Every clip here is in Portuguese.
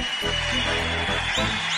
Thank you.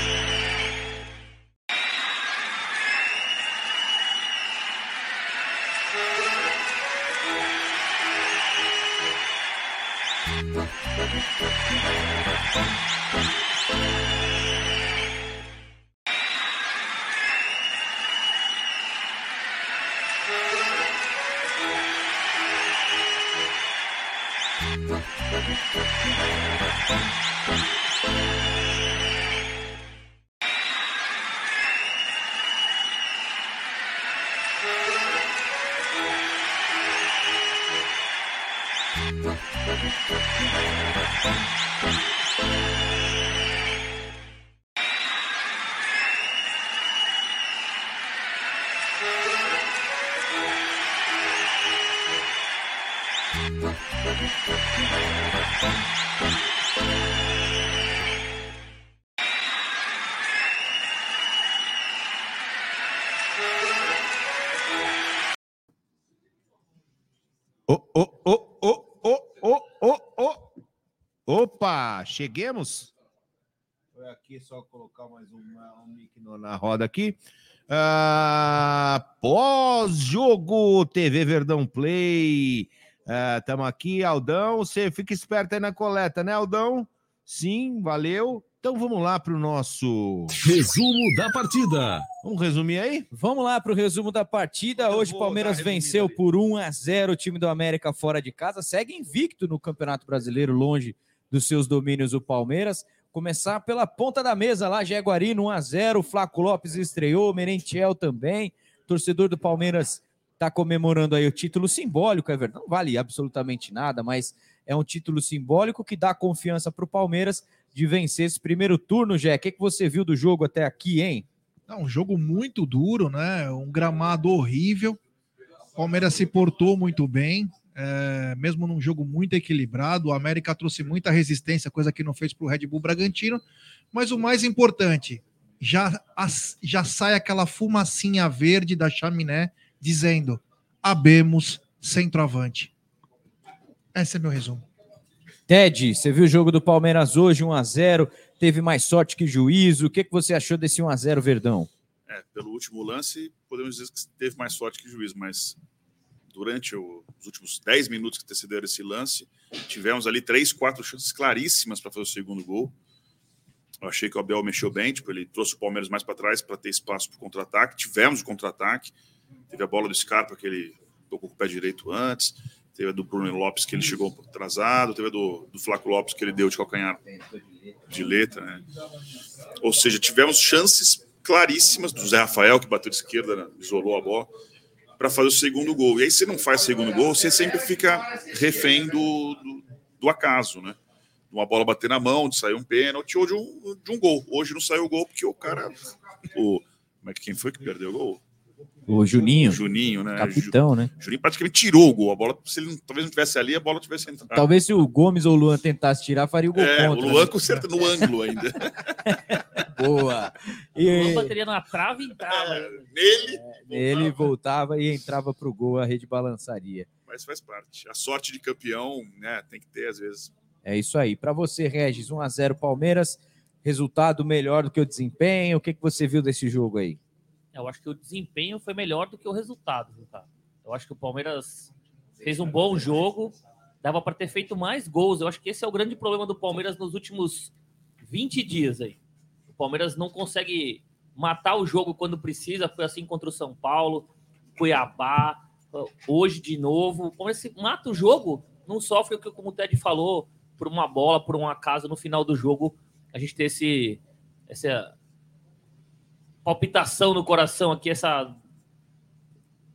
Opa, cheguemos. Foi aqui só colocar mais uma, um mic na roda aqui. Ah, Pós-jogo TV Verdão Play. Estamos aqui, Aldão. Você fica esperto aí na coleta, né, Aldão? Sim, valeu. Então vamos lá para o nosso. Resumo da partida. Vamos resumir aí? Vamos lá para o resumo da partida. Eu Hoje o Palmeiras venceu ali. por 1 a 0 o time do América fora de casa. Segue invicto no Campeonato Brasileiro, longe dos seus domínios o Palmeiras. Começar pela ponta da mesa lá, Jaguarino 1 a 0 Flaco Lopes estreou, Merentiel também. Torcedor do Palmeiras está comemorando aí o título simbólico, é verdade. Não vale absolutamente nada, mas é um título simbólico que dá confiança para o Palmeiras de vencer esse primeiro turno, Jé. O que, que você viu do jogo até aqui, hein? É um jogo muito duro, né? Um gramado horrível. O Palmeiras se portou muito bem, é, mesmo num jogo muito equilibrado. O América trouxe muita resistência, coisa que não fez para o Red Bull Bragantino. Mas o mais importante, já, as- já sai aquela fumacinha verde da chaminé dizendo: abemos centroavante. Esse é meu resumo. Ted, você viu o jogo do Palmeiras hoje, 1x0, teve mais sorte que juízo. O que, que você achou desse 1x0, Verdão? É, pelo último lance, podemos dizer que teve mais sorte que juiz, mas durante o- os últimos 10 minutos que antecederam esse lance, tivemos ali três, quatro chances claríssimas para fazer o segundo gol. Eu achei que o Abel mexeu bem, tipo, ele trouxe o Palmeiras mais para trás para ter espaço para o contra-ataque. Tivemos o contra-ataque, teve a bola do Scarpa que ele tocou com o pé direito antes, teve a do Bruno Lopes que ele chegou um pouco atrasado, teve a do, do Flaco Lopes que ele deu de calcanhar de letra, né? Ou seja, tivemos chances claríssimas do Zé Rafael, que bateu de esquerda, né? isolou a bola, para fazer o segundo gol. E aí, se não faz o segundo gol, você sempre fica refém do, do, do acaso, né? De Uma bola bater na mão, de sair um pênalti ou de um, de um gol. Hoje não saiu o gol porque o cara. O, como é que quem foi que perdeu o gol? O Juninho, O Juninho, né? capitão, né? Ju- Juninho praticamente tirou o gol. A bola, se ele não- talvez não tivesse ali, a bola tivesse entrado. Talvez se o Gomes ou o Luan tentasse tirar, faria o gol É, o contra. Luan né? com certeza no ângulo ainda. Boa. O E Lula bateria na trave e entrava. ainda. Nele, ele voltava e entrava pro gol, a rede balançaria. mas faz parte. A sorte de campeão, né? Tem que ter, às vezes. É isso aí. Para você, Regis, 1x0 Palmeiras. Resultado melhor do que o desempenho. O que, que você viu desse jogo aí? Eu acho que o desempenho foi melhor do que o resultado, viu, cara? Eu acho que o Palmeiras fez um bom jogo, dava para ter feito mais gols. Eu acho que esse é o grande problema do Palmeiras nos últimos 20 dias aí. O Palmeiras não consegue matar o jogo quando precisa, foi assim contra o São Paulo, Cuiabá, hoje de novo. O Palmeiras mata o jogo, não sofre o que como o Ted falou, por uma bola, por um acaso no final do jogo, a gente ter esse essa palpitação no coração aqui, essa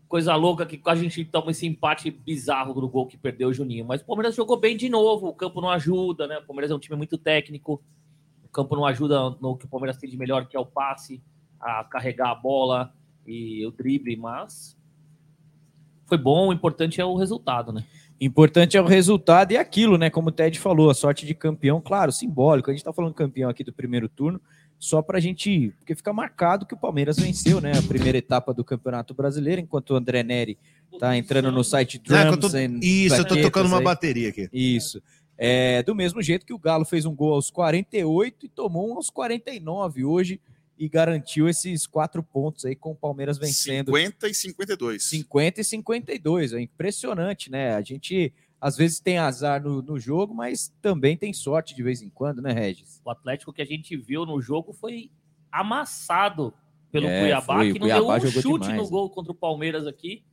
coisa louca que a gente toma esse empate bizarro do gol que perdeu o Juninho. Mas o Palmeiras jogou bem de novo, o campo não ajuda, né? O Palmeiras é um time muito técnico, o campo não ajuda no que o Palmeiras tem de melhor, que é o passe, a carregar a bola e o drible, mas foi bom, o importante é o resultado, né? Importante é o resultado e aquilo, né? Como o Ted falou, a sorte de campeão, claro, simbólico. A gente tá falando campeão aqui do primeiro turno, só pra gente. Porque fica marcado que o Palmeiras venceu, né? A primeira etapa do Campeonato Brasileiro, enquanto o André Neri tá entrando no site é eu Drums tô- Isso, eu tô tocando uma aí. bateria aqui. Isso. É, do mesmo jeito que o Galo fez um gol aos 48 e tomou um aos 49 hoje e garantiu esses quatro pontos aí com o Palmeiras vencendo 50 e 52. 50 e 52. É impressionante, né? A gente às vezes tem azar no, no jogo, mas também tem sorte de vez em quando, né, Regis? O Atlético que a gente viu no jogo foi amassado pelo É, Cuiabá, foi. que não Cuiabá deu um chute demais, no né? gol contra o Palmeiras aqui,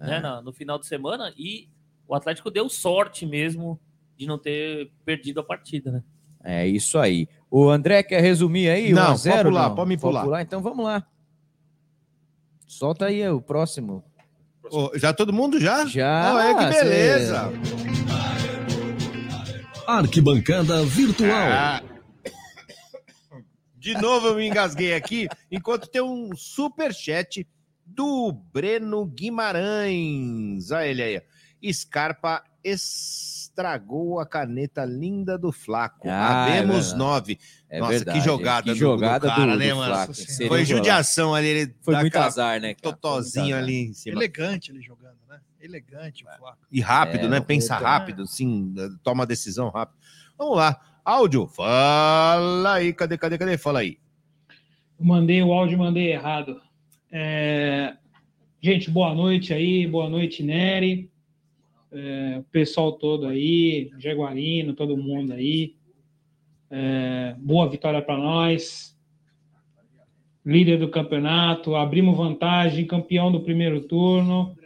né, É. na- no final de semana, e o Atlético deu sorte mesmo de não ter perdido a partida, né? É isso aí. O André quer resumir aí? Não, 1 a 0, pode pular, não? pode me pular. Então vamos lá. Solta aí o próximo. Ô, já todo mundo já? Já. É que cê- beleza. Arquibancada Virtual. Ah. De novo eu me engasguei aqui, enquanto tem um super chat do Breno Guimarães. Olha ele aí. Scarpa estragou a caneta linda do Flaco. Ah, é Abemos verdade. nove. É Nossa, verdade, que jogada que do- do jogada cara, do, né, do? Flaco. Foi judiação ali. Ele Foi muito azar, né? cara? Totozinho azar. ali em cima. Elegante ele jogando, né? Elegante o Flaco. E rápido, É, né? não, Pensa puta, rápido, sim, toma decisão rápido. Vamos lá. Áudio, fala aí, cadê, cadê, cadê? Fala aí. Mandei o áudio, mandei errado. É, Gente, boa noite aí, boa noite, Nery. É, o pessoal todo aí, Jaguarino, todo mundo aí. É, Boa vitória para nós. Líder do campeonato, abrimos vantagem, campeão do primeiro turno.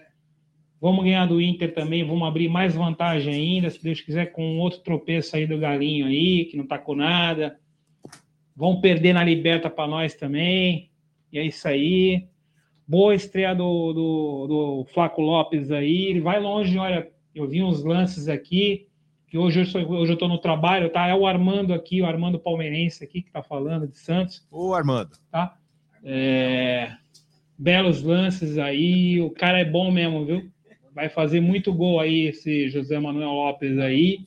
Vamos ganhar do Inter também, vamos abrir mais vantagem ainda, se Deus quiser, com outro tropeço aí do Galinho aí, que não tá com nada. Vão perder na Liberta para nós também. E é isso aí. Boa estreia do, do, do Flaco Lopes aí. Ele vai longe, olha. Eu vi uns lances aqui. Que hoje eu, sou, hoje eu tô no trabalho, tá? É o Armando aqui, o Armando Palmeirense aqui, que tá falando de Santos, Ô, Armando. tá? É, belos lances aí. O cara é bom mesmo, viu? Vai fazer muito gol aí, esse José Manuel Lopes aí.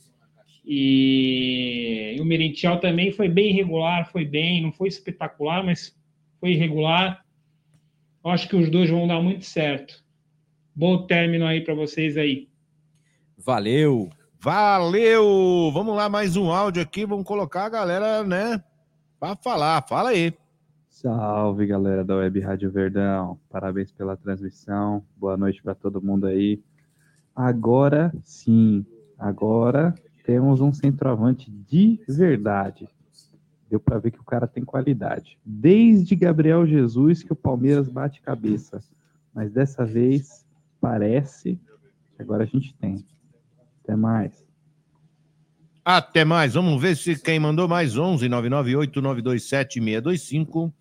E, e o Merentiel também foi bem irregular, foi bem, não foi espetacular, mas foi irregular. Acho que os dois vão dar muito certo. Bom término aí para vocês aí. Valeu. Valeu! Vamos lá, mais um áudio aqui. Vamos colocar a galera, né? Pra falar. Fala aí. Salve galera da Web Rádio Verdão, parabéns pela transmissão, boa noite para todo mundo aí. Agora sim, agora temos um centroavante de verdade. Deu para ver que o cara tem qualidade. Desde Gabriel Jesus que o Palmeiras bate cabeça, mas dessa vez parece que agora a gente tem. Até mais. Até mais. Vamos ver se quem mandou mais 11 998 927 625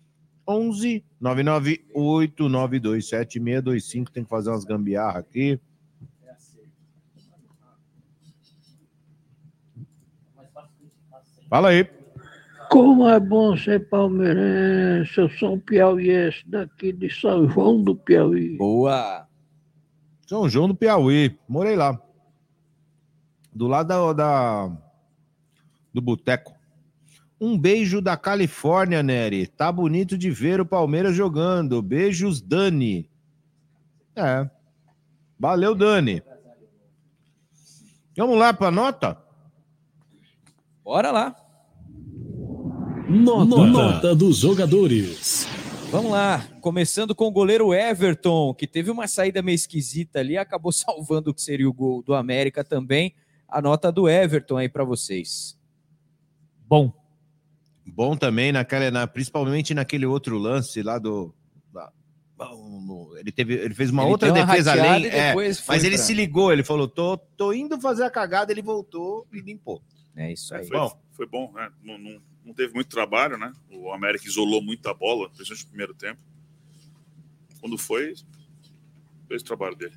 11 998 927 625. Tem que fazer umas gambiarra aqui. Fala aí. Como é bom ser palmeirense, eu sou um piauiense daqui de São João do Piauí. Boa. São João do Piauí. Morei lá. Do lado da, da- do boteco. Um beijo da Califórnia, Nery. Tá bonito de ver o Palmeiras jogando. Beijos, Dani. É. Valeu, Dani. Vamos lá para nota? Bora lá. Nota, Nota dos jogadores. Vamos lá, começando com o goleiro Everton, que teve uma saída meio esquisita ali, acabou salvando o que seria o gol do América também. A nota do Everton aí para vocês. Bom. Bom também, naquela, na, principalmente naquele outro lance lá do. da- ele, teve, ele fez uma Ele outra uma defesa além. e é, foi mas ele pra- se ligou, ele falou: tô, tô indo fazer a cagada, ele voltou e limpou. É isso aí. Foi Bom. foi bom, né? Não, não- não teve muito trabalho, né? O América isolou muito a bola, principalmente no primeiro tempo. Quando foi, fez o trabalho dele.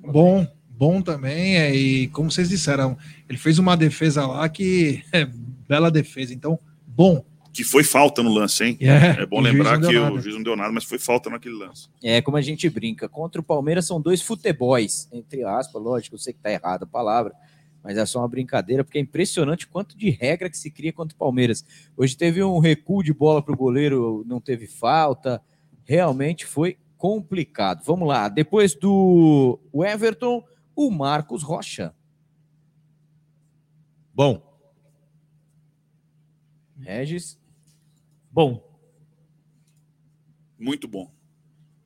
Bom, bom também. é, e como vocês disseram, ele fez uma defesa lá que é bela defesa. Então, bom. Que foi falta no lance, hein? É, É bom lembrar que nada. o juiz não deu nada, mas foi falta naquele lance. É como a gente brinca. Contra o Palmeiras são dois futebols, entre aspas, lógico, eu sei que tá errada a palavra, mas é só uma brincadeira, porque é impressionante o quanto de regra que se cria contra o Palmeiras. Hoje teve um recuo de bola para o goleiro, não teve falta, realmente foi complicado. Vamos lá, depois do Everton, o Marcos Rocha. Bom. Regis. Bom. Muito bom.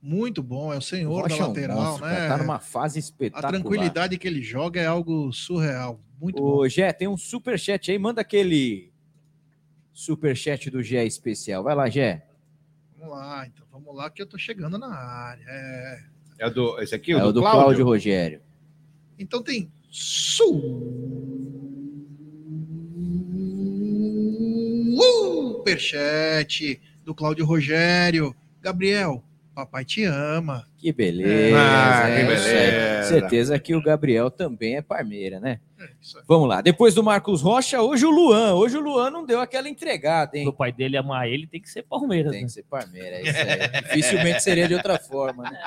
Muito bom, é o senhor Rocha da é um lateral, monstro, né? cara, tá numa fase A espetacular. tranquilidade que ele joga é algo surreal. Muito bom. Ô, Gé, tem um superchat aí, manda aquele superchat do Gé especial. Vai lá, Gé. Vamos lá, então vamos lá que eu tô chegando na área. É. É do, esse aqui, É o do Cláudio Rogério. Então tem superchat do Cláudio Rogério. Gabriel, papai te ama. Que beleza. Ah, é que aí. beleza. Certeza que o Gabriel também é parmeira, né? É. Vamos lá. Depois do Marcos Rocha, hoje o Luan. Hoje o Luan não deu aquela entregada, hein? O pai dele amar ele tem que ser Palmeiras. Tem né? que ser parmeira, é isso aí. Dificilmente seria de outra forma, né?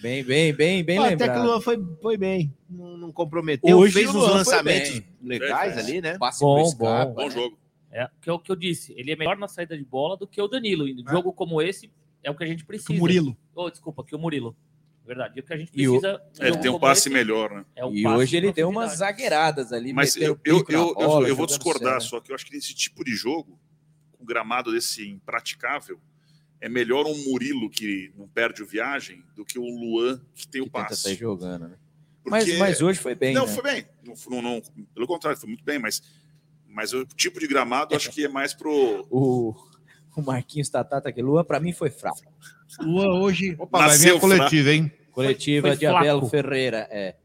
Bem, bem, bem, bem Até que o lembrado. Luan foi, foi bem. Não, não comprometeu. Hoje fez uns lançamentos legais ali, né? Passe Bom, pro Scarpa, bom. Bom né? jogo. É, que é o que eu disse. Ele é melhor na saída de bola do que o Danilo. E um jogo como esse é o que a gente precisa. O Murilo. Oh, desculpa, que o Murilo. Verdade. E o que a gente E o- precisa. É, ele tem um passe esse melhor, né? é um E hoje ele deu umas zagueiradas ali. Mas eu, o eu, eu, eu- bola, eu vou discordar, só que eu acho que nesse tipo de jogo, com um gramado desse impraticável, é melhor um Murilo que não perde o viagem do que um Luan que tem o Que tenta passe. sair jogando, né? Porque- Mas, mas hoje foi bem, não, né? foi bem. Não, não, não- pelo contrário, foi muito bem, mas, mas o tipo de gramado eu acho que é mais pro. O, o Marquinhos Tatata aqui. Luan, pra mim, foi fraco. Luan hoje. Opa, vai vir a coletiva, hein? Coletiva foi de Abel flaco. Ferreira, é.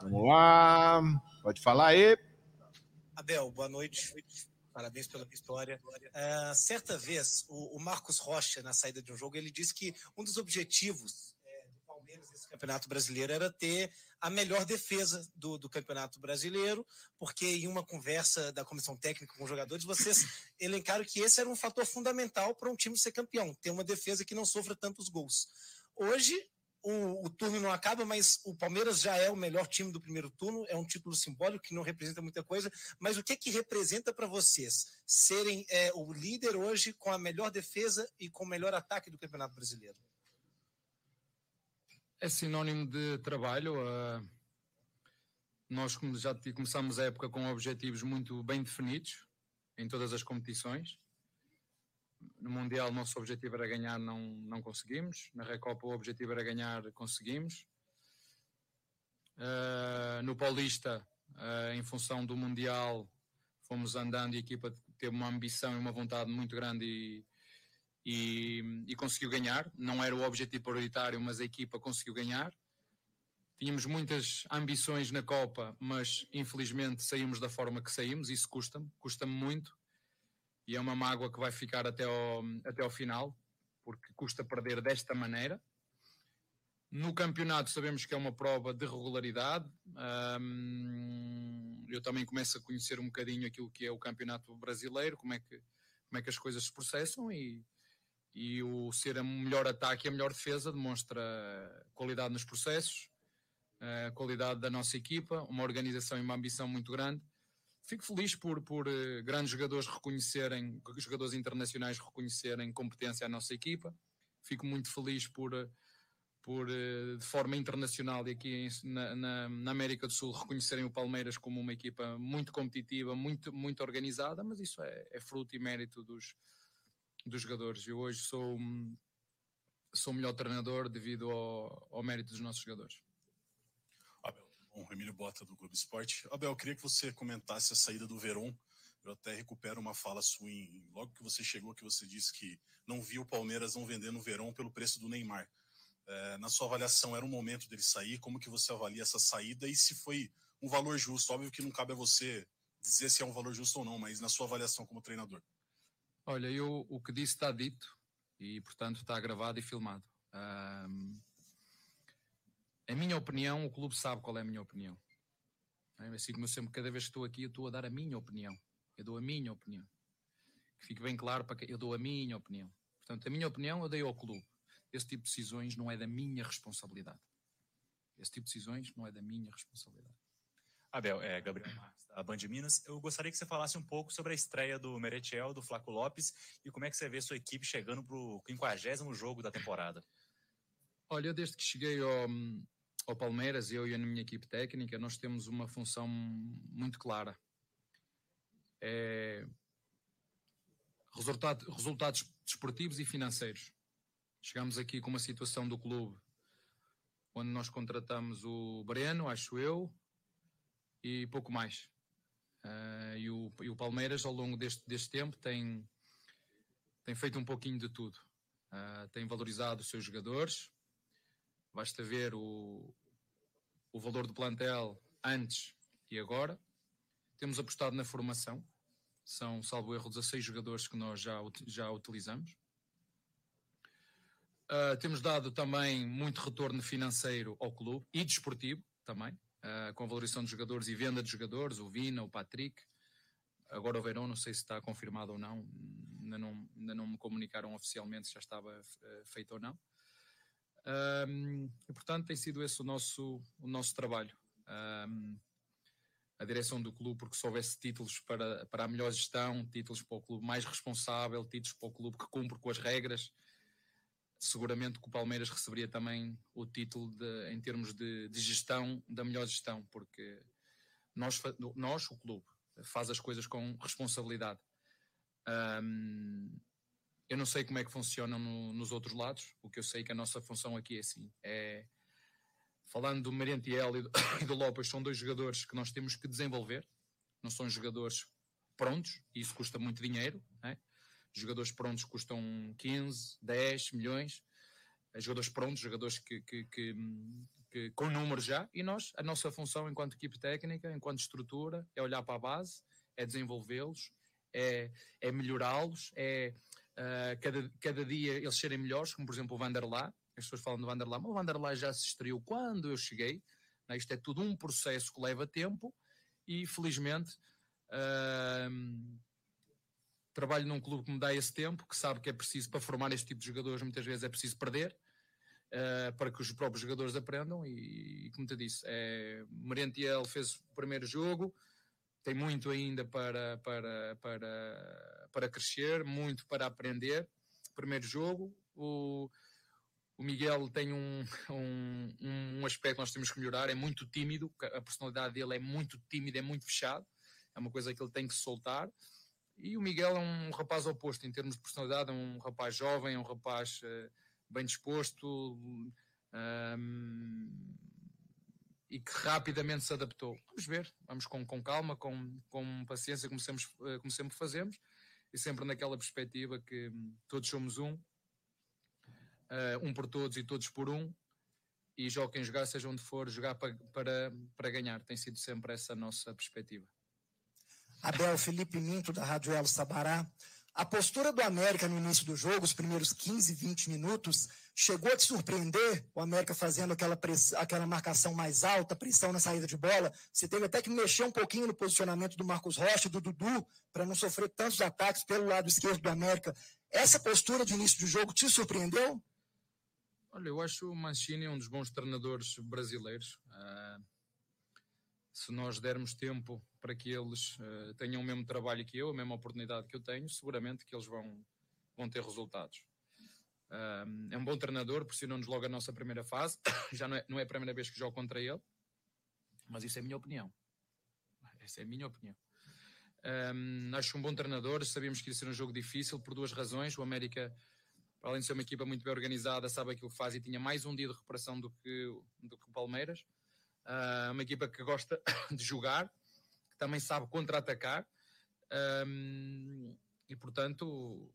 Vamos lá. Pode falar aí. Abel, boa noite. Parabéns pela vitória. Ah, certa vez, o, o Marcos Rocha, na saída de um jogo, ele disse que um dos objetivos eh, do Palmeiras nesse Campeonato Brasileiro era ter a melhor defesa do, do Campeonato Brasileiro, porque em uma conversa da comissão técnica com os jogadores, vocês elencaram que esse era um fator fundamental para um time ser campeão, ter uma defesa que não sofra tantos gols. Hoje, o, o, turno não acaba, mas o Palmeiras já é o melhor time do primeiro turno, é um título simbólico que não representa muita coisa, mas o que é que representa para vocês serem é, o líder hoje com a melhor defesa e com o melhor ataque do Campeonato Brasileiro? É sinônimo de trabalho. Uh, nós já começamos a época com objetivos muito bem definidos em todas as competições no Mundial, nosso objetivo era ganhar, não, não conseguimos. Na Recopa, o objetivo era ganhar, conseguimos. Uh, no Paulista, uh, em função do Mundial, fomos andando e a equipa teve uma ambição e uma vontade muito grande e, e, e, conseguiu ganhar. Não era o objetivo prioritário, mas a equipa conseguiu ganhar. Tínhamos muitas ambições na Copa, mas infelizmente saímos da forma que saímos. Isso custa-me, custa-me muito e é uma mágoa que vai ficar até ao, até ao final, porque custa perder desta maneira. No campeonato sabemos que é uma prova de regularidade. Eu também começo a conhecer um bocadinho aquilo que é o campeonato brasileiro, como é que, como é que as coisas se processam e, e o ser a melhor ataque e a melhor defesa demonstra qualidade nos processos, a qualidade da nossa equipa, uma organização e uma ambição muito grande fico feliz por, por uh, grandes jogadores reconhecerem, jogadores internacionais reconhecerem competência à nossa equipa. Fico muito feliz por, eh, por de forma internacional e aqui na, na, na, América do Sul reconhecerem o Palmeiras como uma equipa muito competitiva, muito, muito organizada, mas isso é, é fruto e mérito dos, dos jogadores. Eu hoje sou, sou o melhor treinador devido ao, ao mérito dos nossos jogadores. Bom, Emílio Bota do Globo Esporte. Abel, eu queria que você comentasse a saída do Veron. Eu até recupero uma fala sua em, logo que você chegou, que você disse que não viu o Palmeiras não vendendo o Veron pelo preço do Neymar. É, na sua avaliação, era o momento dele sair? Como que você avalia essa saída e se foi um valor justo? Óbvio que não cabe a você dizer se é um valor justo ou não, mas na sua avaliação como treinador. Olha, eu, o que disse está dito e, portanto, está gravado e filmado. Um, a minha opinião, o clube sabe qual é a minha opinião. É assim como eu sempre, cada vez que estou aqui, eu estou a dar a minha opinião. Eu dou a minha opinião. Que fique bem claro para que eu dou a minha opinião. Portanto, a minha opinião eu dei ao clube. Esse tipo de decisões não é da minha responsabilidade. Esse tipo de decisões não é da minha responsabilidade. Abel, é Gabriel Marques, da Band Minas. Eu gostaria que você falasse um pouco sobre a estreia do Meretiel, do Flaco Lopes, e como é que você vê sua equipe chegando para o 50 jogo da temporada. Olha, desde que cheguei ao, ao Palmeiras, eu e a minha equipe técnica, nós temos uma função muito clara. É resultado, resultados desportivos e financeiros. Chegamos aqui com uma situação do clube onde nós contratamos o Breno, acho eu, e pouco mais. Uh, e, o, e, o, Palmeiras, ao longo deste, deste tempo, tem, tem feito um pouquinho de tudo. Uh, tem valorizado os seus jogadores, Basta ver o, o valor do plantel antes e agora. Temos apostado na formação. São, salvo erro, 16 jogadores que nós já, já utilizamos. Uh, temos dado também muito retorno financeiro ao clube e desportivo também, uh, com a valorização dos jogadores e venda de jogadores, o Vina, o Patrick. Agora o Verão, não sei se está confirmado ou não, ainda não, ainda não me comunicaram oficialmente se já estava uh, feito ou não. Um, e, portanto, tem sido esse o nosso, o nosso trabalho. Um, a direção do clube, porque se houvesse títulos para, para a melhor gestão, títulos para o clube mais responsável, títulos para o clube que cumpre com as regras, seguramente que o Palmeiras receberia também o título de, em termos de, de gestão, da melhor gestão, porque nós, nós, o clube, faz as coisas com responsabilidade. Um, eu não sei como é que funcionam no, nos outros lados. O que eu sei é que a nossa função aqui é assim. É, falando do Merentiel e do, e do Lopes, são dois jogadores que nós temos que desenvolver. Não são jogadores prontos, e isso custa muito dinheiro. Jogadores prontos custam 15, 10 milhões. Jogadores prontos, jogadores que, que, que, que com números já. E nós, a nossa função enquanto equipe técnica, enquanto estrutura, é olhar para a base, é desenvolvê-los, é, é melhorá-los, é uh, cada, cada dia eles serem melhores, como por exemplo o Vanderlá, as pessoas falam do Vanderlá, mas o Vanderlá já se estreou quando eu cheguei, né? isto é tudo um processo que leva tempo e felizmente uh, trabalho num clube que me dá esse tempo, que sabe que é preciso para formar este tipo de jogadores muitas vezes é preciso perder eh, para que os próprios jogadores aprendam. E, e como te disse, é, Merentiel fez o primeiro jogo, tem muito ainda para, para, para, para crescer, muito para aprender. Primeiro jogo, o, o Miguel tem um, um, um aspecto que nós temos que melhorar, é muito tímido, a personalidade dele é muito tímida, é muito fechado, é uma coisa que ele tem que soltar. E o Miguel é um rapaz oposto em termos de personalidade, é um rapaz jovem, é um rapaz uh, bem disposto um, e que rapidamente se adaptou. Vamos ver, vamos com, com calma, com, com paciência, como sempre, uh, como sempre fazemos, e sempre naquela perspectiva que um, todos somos um, uh, um por todos e todos por um, e joga quem jogar, seja onde for, jogar para, para, para ganhar. Tem sido sempre essa a nossa perspectiva. Abel Felipe Minto, da Rádio Elo Sabará. A postura do América no início do jogo, os primeiros 15, 20 minutos, chegou a te surpreender? O América fazendo aquela, press... aquela marcação mais alta, pressão na saída de bola. Você teve até que mexer um pouquinho no posicionamento do Marcos Rocha, do Dudu, para não sofrer tantos ataques pelo lado esquerdo do América. Essa postura de início do jogo te surpreendeu? Olha, eu acho o Mancini um dos bons treinadores brasileiros. Uh, se nós dermos tempo para que eles uh, tenham o mesmo trabalho que eu, a mesma oportunidade que eu tenho, seguramente que eles vão, vão ter resultados. Uh, é um bom treinador, pressionou-nos logo a nossa primeira fase. Já não é, não é a primeira vez que jogo contra ele, mas isso é a minha opinião. Essa é a minha opinião. Um, acho um bom treinador. Sabíamos que ia ser um jogo difícil por duas razões. O América além de ser uma equipa muito bem organizada, sabe aquilo que faz e tinha mais um dia de recuperação do que, do que o Palmeiras. Uh, uma equipa que gosta de jogar, que também sabe contra-atacar. Um, e portanto,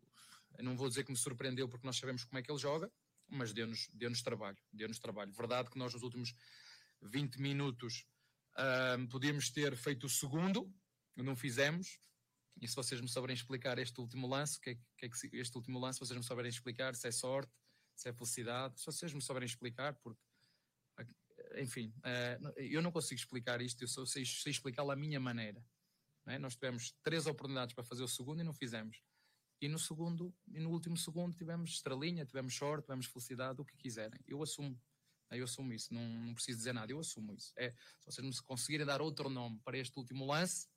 não vou dizer que me surpreendeu porque nós sabemos como é que ele joga, mas deu-nos deu trabalho. Deu-nos trabalho. Verdade que nós nos últimos 20 minutos um, podíamos ter feito o segundo, não fizemos, e se vocês me souberem explicar este último lance, que, é, que é que este último lance, vocês me souberem explicar se é sorte, se é felicidade, se vocês me souberem explicar, porque, enfim, uh, eu não consigo explicar isto, eu só sei, sei explicá-lo à minha maneira. É? Nós tivemos três oportunidades para fazer o segundo e não fizemos. E no segundo, e no último segundo tivemos estrelinha, tivemos sorte, tivemos felicidade, o que quiserem. Eu assumo, eu assumo isso, não, não preciso dizer nada, eu assumo isso. É, se vocês me conseguirem dar outro nome para este último lance,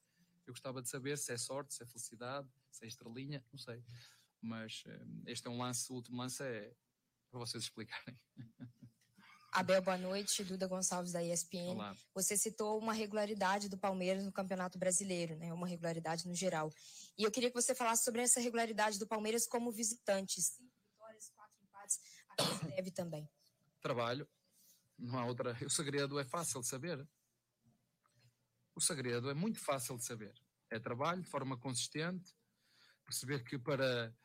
eu gostava de saber se é sorte, se é felicidade, se é estrelinha, não sei. Mas um, este é um lance, o último lance é para vocês explicarem. Abel, boa noite. Duda Gonçalves, da ESPN. Olá. Você citou uma regularidade do Palmeiras no Campeonato Brasileiro, né? uma regularidade no geral. E eu queria que você falasse sobre essa regularidade do Palmeiras como visitante. Cinco vitórias, quatro empates, a que se deve também. Trabalho. Não há outra. O segredo é fácil de saber. O segredo é muito fácil de saber. É trabalho de forma consistente, perceber que para,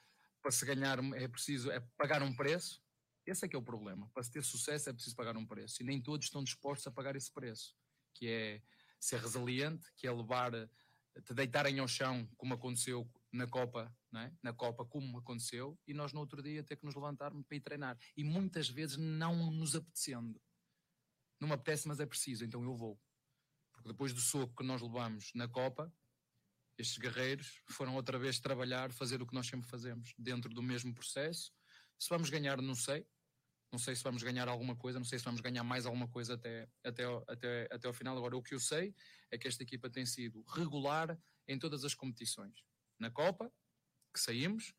para se ganhar é preciso é pagar um preço. Esse é que é o problema. Para se ter sucesso é preciso pagar um preço. E nem todos estão dispostos a pagar esse preço. Que é ser resiliente, que é levar, te deitarem ao chão, como aconteceu na Copa, é? na Copa, como aconteceu, e nós no outro dia ter que nos levantarmos para ir treinar. E muitas vezes não nos apetecendo. Não me apetece, mas é preciso, então eu vou. Porque depois do soco que nós levamos na Copa, estes guerreiros foram outra vez trabalhar, fazer o que nós sempre fazemos, dentro do mesmo processo. Se vamos ganhar, não sei. Não sei se vamos ganhar alguma coisa, não sei se vamos ganhar mais alguma coisa até, até, até, até ao final. Agora, o que eu sei é que esta equipa tem sido regular em todas as competições. Na Copa, que saímos,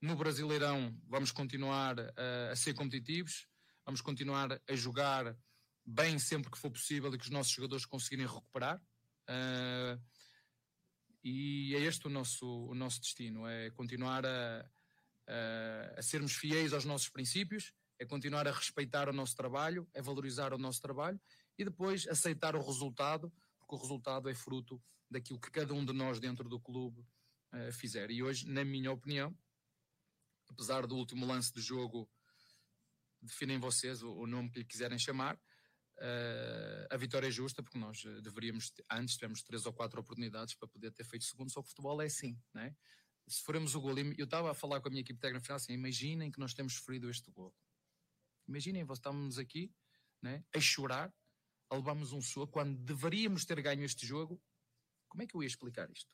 no Brasileirão, vamos continuar a, a ser competitivos, vamos continuar a jogar bem sempre que for possível e que os nossos jogadores conseguirem recuperar. Uh, e é este o nosso, o nosso destino: é continuar a, a, a, sermos fiéis aos nossos princípios, é continuar a respeitar o nosso trabalho, é valorizar o nosso trabalho e depois aceitar o resultado, porque o resultado é fruto daquilo que cada um de nós dentro do clube uh, fizer. E hoje, na minha opinião, apesar do último lance do jogo, definem vocês o, o nome que lhe quiserem chamar, Uh, a vitória é justa porque nós eh, deveríamos, antes tivemos três ou quatro oportunidades para poder ter feito segundo, só que o futebol é assim, né? Se formos o gol, eu estava a falar com a minha equipe técnica final assim, imaginem que nós temos sofrido este gol. Imaginem, nós estamos aqui né, a chorar, a levarmos um soco quando deveríamos ter ganho este jogo. Como é que eu ia explicar isto?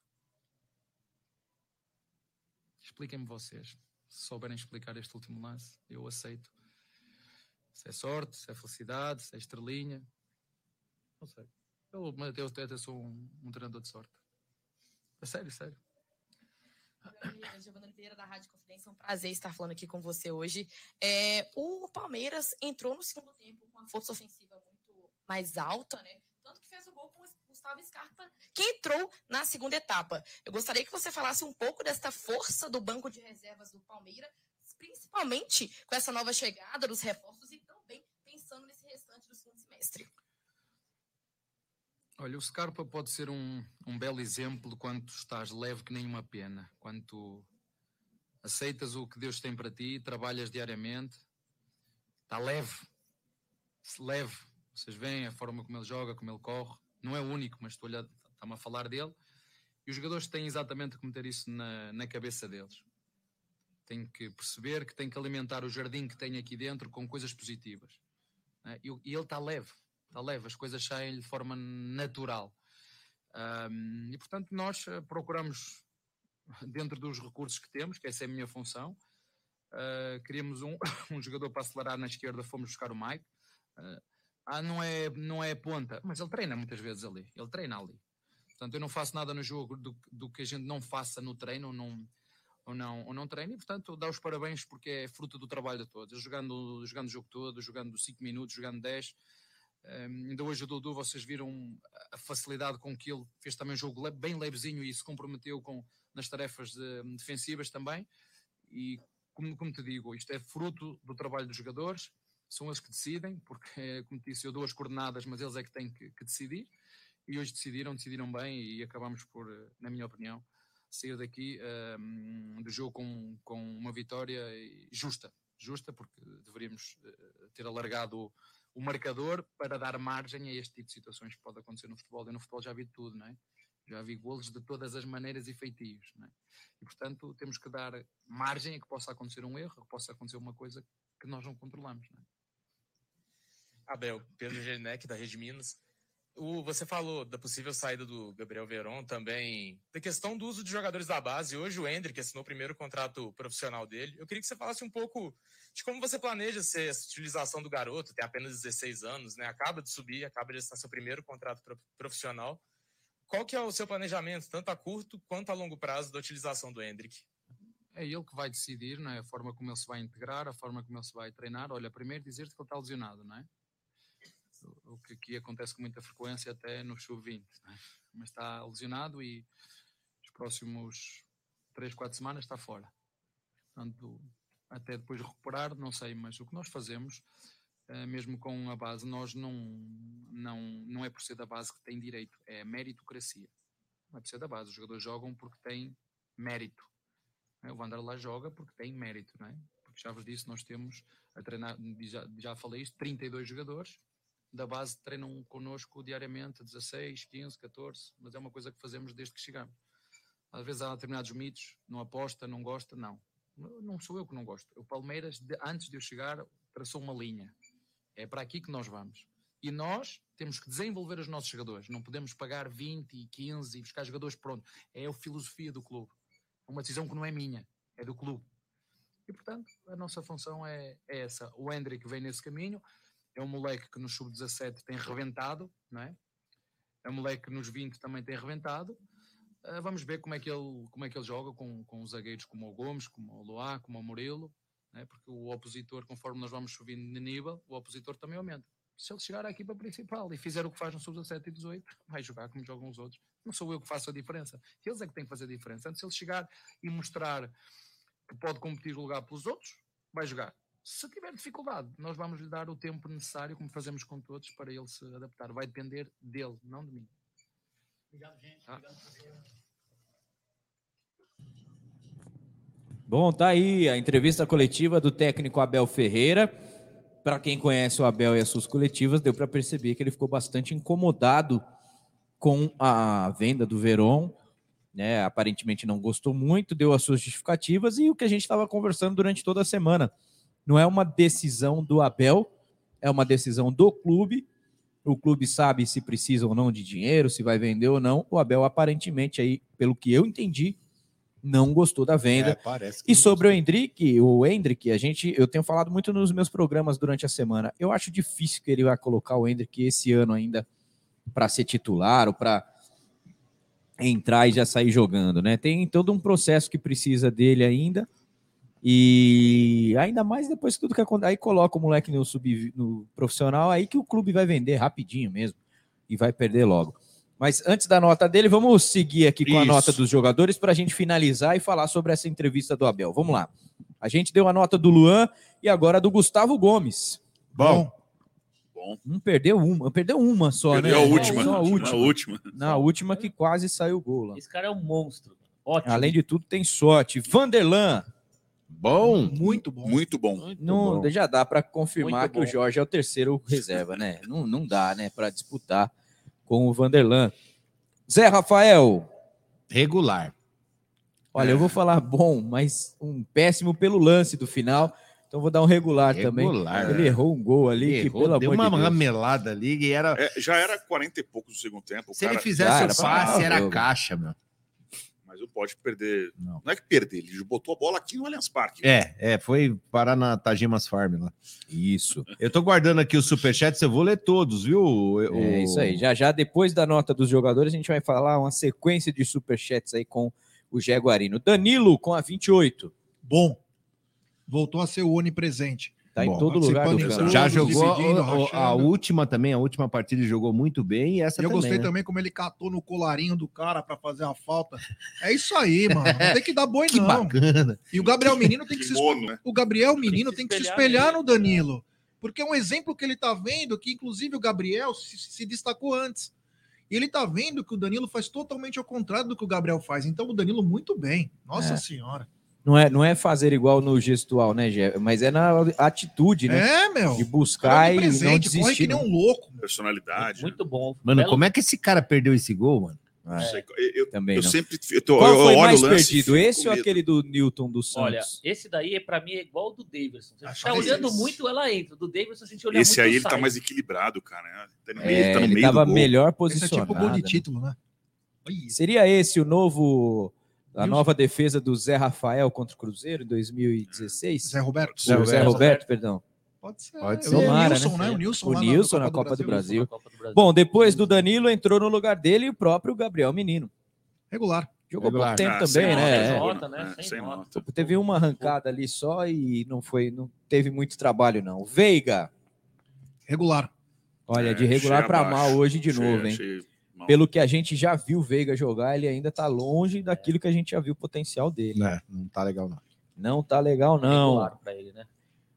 Expliquem-me vocês. Se souberem explicar este último lance, eu aceito Se é sorte, se é felicidade, se é estrelinha. Não sei. Eu, eu até sou um, um treinador de sorte. É sério, sério. Giovana Oliveira, da Rádio Confidência, é um prazer estar falando aqui com você hoje. É, o Palmeiras entrou no segundo tempo com uma força ofensiva muito mais alta, né? Tanto que fez o gol com o Gustavo Scarpa, que entrou na segunda etapa. Eu gostaria que você falasse um pouco desta força do banco de reservas do Palmeiras, principalmente com essa nova chegada dos reforços e também pensando nesse restante do segundo semestre. Olha, o Scarpa pode ser um, um belo exemplo de quando tu estás leve que nem uma pena, quando tu aceitas o que Deus tem para ti, trabalhas diariamente, está leve, leve. Vocês veem a forma como ele joga, como ele corre, não é único, mas estou está-me a falar dele. E os jogadores têm exatamente que meter isso na, na cabeça deles. Têm que perceber que têm que alimentar o jardim que tem aqui dentro com coisas positivas. Né? E ele está leve está leve, as coisas saem de forma natural. Um, e portanto, nós eh, procuramos, dentro dos recursos que temos, que essa é a minha função, uh, queríamos um, um jogador para acelerar na esquerda, fomos buscar o Mike. Uh, ah, não é, não é ponta, mas ele treina muitas vezes ali, ele treina ali. Portanto, eu não faço nada no jogo do, do que a gente não faça no treino ou não, ou não, ou não treino, e portanto dá os parabéns porque é fruto do trabalho de todos. Jogando, jogando o jogo todo, jogando 5 minutos, jogando 10, ainda hoje o Dudu, vocês viram a facilidade com que ele fez também um jogo bem levezinho e se comprometeu com, nas tarefas de, defensivas também. E como, como te digo, isto é fruto do trabalho dos jogadores, são eles que decidem, porque, como te disse, eu dou as coordenadas, mas eles é que têm que, que decidir. E hoje decidiram, decidiram bem e acabamos por, na minha opinião, sair daqui um, do jogo com, com uma vitória justa. Justa, porque deveríamos uh, ter alargado o marcador para dar margem a este tipo de situações que pode acontecer no futebol. Eu no futebol já vi tudo, não é? Já vi golos de todas as maneiras e feitios, não é? E portanto temos que dar margem a que possa acontecer um erro, que possa acontecer uma coisa que nós não controlamos, não é? Abel, Pedro Genec, da Rede Minas. O, você falou da possível saída do Gabriel Veron, também da questão do uso de jogadores da base. Hoje o Hendrick assinou o primeiro contrato profissional dele. Eu queria que você falasse um pouco de como você planeja ser essa utilização do garoto, tem apenas 16 anos, né? Acaba de subir, acaba de estar seu primeiro contrato profissional. Qual que é o seu planejamento, tanto a curto quanto a longo prazo, da utilização do Hendrick? É ele que vai decidir, não é? A forma como ele se vai integrar, a forma como ele se vai treinar. Olha, primeiro dizer-te que ele está lesionado, não é? O que aqui acontece com muita frequência até no sub-20, né? mas está lesionado e os próximos 3, 4 semanas está fora. Portanto, até depois de recuperar, não sei, mas o que nós fazemos, eh, mesmo com a base, nós não, não, não é por ser da base que tem direito, é meritocracia. Não é por ser da base, os jogadores jogam porque têm mérito. É? O Vanderlei joga porque tem mérito, não é? Porque já vos disse, nós temos a treinar, já, já falei isto, 32 jogadores, da base treinam connosco diariamente, 16, 15, 14, mas é uma coisa que fazemos desde que chegamos. Às vezes há determinados mitos, não aposta, não gosta, não. Não sou eu que não gosto. O Palmeiras, antes de eu chegar, traçou uma linha. É para aqui que nós vamos. E nós temos que desenvolver os nossos jogadores. Não podemos pagar 20 e 15 e buscar jogadores pronto. É a filosofia do clube. É uma decisão que não é minha, é do clube. E portanto, a nossa função é, é essa. O Hendrick vem nesse caminho é um moleque que no sub-17 tem rebentado, não é? É um moleque que nos 20 também tem rebentado. Uh, vamos ver como é que ele, como é que ele joga com, com os zagueiros como o Gomes, como o Loá, como o Murilo, é? porque o opositor, conforme nós vamos subindo de nível, o opositor também aumenta. Se ele chegar à equipa principal e fizer o que faz no sub-17 e 18, vai jogar como jogam os outros. Não sou eu que faço a diferença. Eles é que têm que fazer a diferença. Antes, se ele chegar e mostrar que pode competir lugar pelos outros, vai jogar. Se tiver dificuldade, nós vamos lhe dar o tempo necessário, como fazemos com todos, para ele se adaptar. Vai depender dele, não de mim. Obrigado, gente. Tá? Obrigado Bom, tá aí a entrevista coletiva do técnico Abel Ferreira. Para quem conhece o Abel e as suas coletivas, deu para perceber que ele ficou bastante incomodado com a venda do Veron. Né? Aparentemente não gostou muito, deu as suas justificativas e o que a gente estava conversando durante toda a semana não é uma decisão do Abel, é uma decisão do clube. O clube sabe se precisa ou não de dinheiro, se vai vender ou não. O Abel, aparentemente, aí, pelo que eu entendi, não gostou da venda. É, e sobre o Hendrick, o Hendrick, a gente, eu tenho falado muito nos meus programas durante a semana. Eu acho difícil que ele vai colocar o Hendrick esse ano ainda para ser titular ou para entrar e já sair jogando, né? Tem todo um processo que precisa dele ainda. E ainda mais depois que tudo que acontece, aí coloca o moleque no sub no profissional, aí que o clube vai vender rapidinho mesmo e vai perder logo. Mas antes da nota dele, vamos seguir aqui com a Isso. nota dos jogadores para a gente finalizar e falar sobre essa entrevista do Abel. Vamos lá. A gente deu a nota do Luan e agora a do Gustavo Gomes. Bom. Bom. Não perdeu uma, perdeu uma só, Perdeu né? a última. Só a A última. última. Na última que quase saiu o gol lá. Esse cara é um monstro. Ótimo. Além de tudo, tem sorte. Vanderlan. Bom. Muito bom. Muito bom. Não, já dá para confirmar Muito que o bom. Jorge é o terceiro reserva, né? Não, não dá, né, para disputar com o Vanderlan. Zé Rafael. Regular. Olha, eu vou falar bom, mas um péssimo pelo lance do final. Então vou dar um regular, também. Regular, Ele é. errou um gol ali, que Errou, pelo deu amor uma de Deus. ramelada ali e era. É, já era 40 e poucos do segundo tempo. Se ele cara- fizesse Já o era passe, era jogo. caixa, meu. Mas não pode perder. Não. é que perder, ele botou a bola aqui no Allianz Parque. É, é, foi parar na Tajimas Farm lá. Isso. Eu tô guardando aqui os superchats, eu vou ler todos, viu? O- É o- isso aí. Já já depois da nota dos jogadores, a gente vai falar uma sequência de superchats aí com o Jaguarino. Danilo com a 28. Bom. Voltou a ser o onipresente. Tá em Bom, todo lugar do em campo. Já jogou a rachando. última também, a última partida ele jogou muito bem e essa E eu também. gostei né? também como ele catou no colarinho do cara pra fazer a falta. É isso aí, mano. Não tem que dar boi, Que não. bacana. E o Gabriel Menino tem que se Kimono, né? O Gabriel Menino tem que se espelhar no Danilo. Porque é um exemplo que ele tá vendo que, inclusive, o Gabriel se, se destacou antes. E ele tá vendo que o Danilo faz totalmente ao contrário do que o Gabriel faz. Então, o Danilo, muito bem. Nossa É. Senhora. Não é, não é fazer igual no gestual, né, Gé? Mas é na atitude, né? É, meu. De buscar é e não presente, corre que desistir. nem não. um louco. Personalidade. Muito bom. Mano, Belo- como é que esse cara perdeu esse gol, mano? Sei, eu, Também eu não. sempre. Eu, tô, Qual eu foi olho mais o lance perdido? Esse ou aquele do Newton dos Santos? Olha, esse daí, pra mim, é igual ao do Davidson. Você Acho tá que olhando esse- muito, ela entra. Do Davidson, a gente olha Esse muito aí ele sai. tá mais equilibrado, cara. né? Tá no meio, É, ele tá no ele meio tava do gol. melhor Esse é posicionado. tipo gol de né? título, né? Seria esse o novo, a nova defesa do Zé Rafael contra o Cruzeiro em 2016? Zé Roberto. Zé, Zé Roberto, perdão. Pode ser. Pode Eu- ser. O Tomara, Nilson, né? né? O Nilson, O lá Nilson na Copa do Brasil. Bom, depois do Danilo entrou no lugar dele o próprio Gabriel Menino. Regular. Jogou Regular. pouco tempo Ah, também, sem né? nota, É. né? é, Sem Sem nota. Teve uma arrancada ali só e não foi, não teve muito trabalho não. Veiga, Regular. olha, É, de regular achei para mal hoje de Achei- novo, hein? achei mal. Pelo que a gente já viu o Veiga jogar, ele ainda tá longe daquilo que a gente já viu o potencial dele. Não, não tá legal, não. Não tá legal não. Pra ele, né?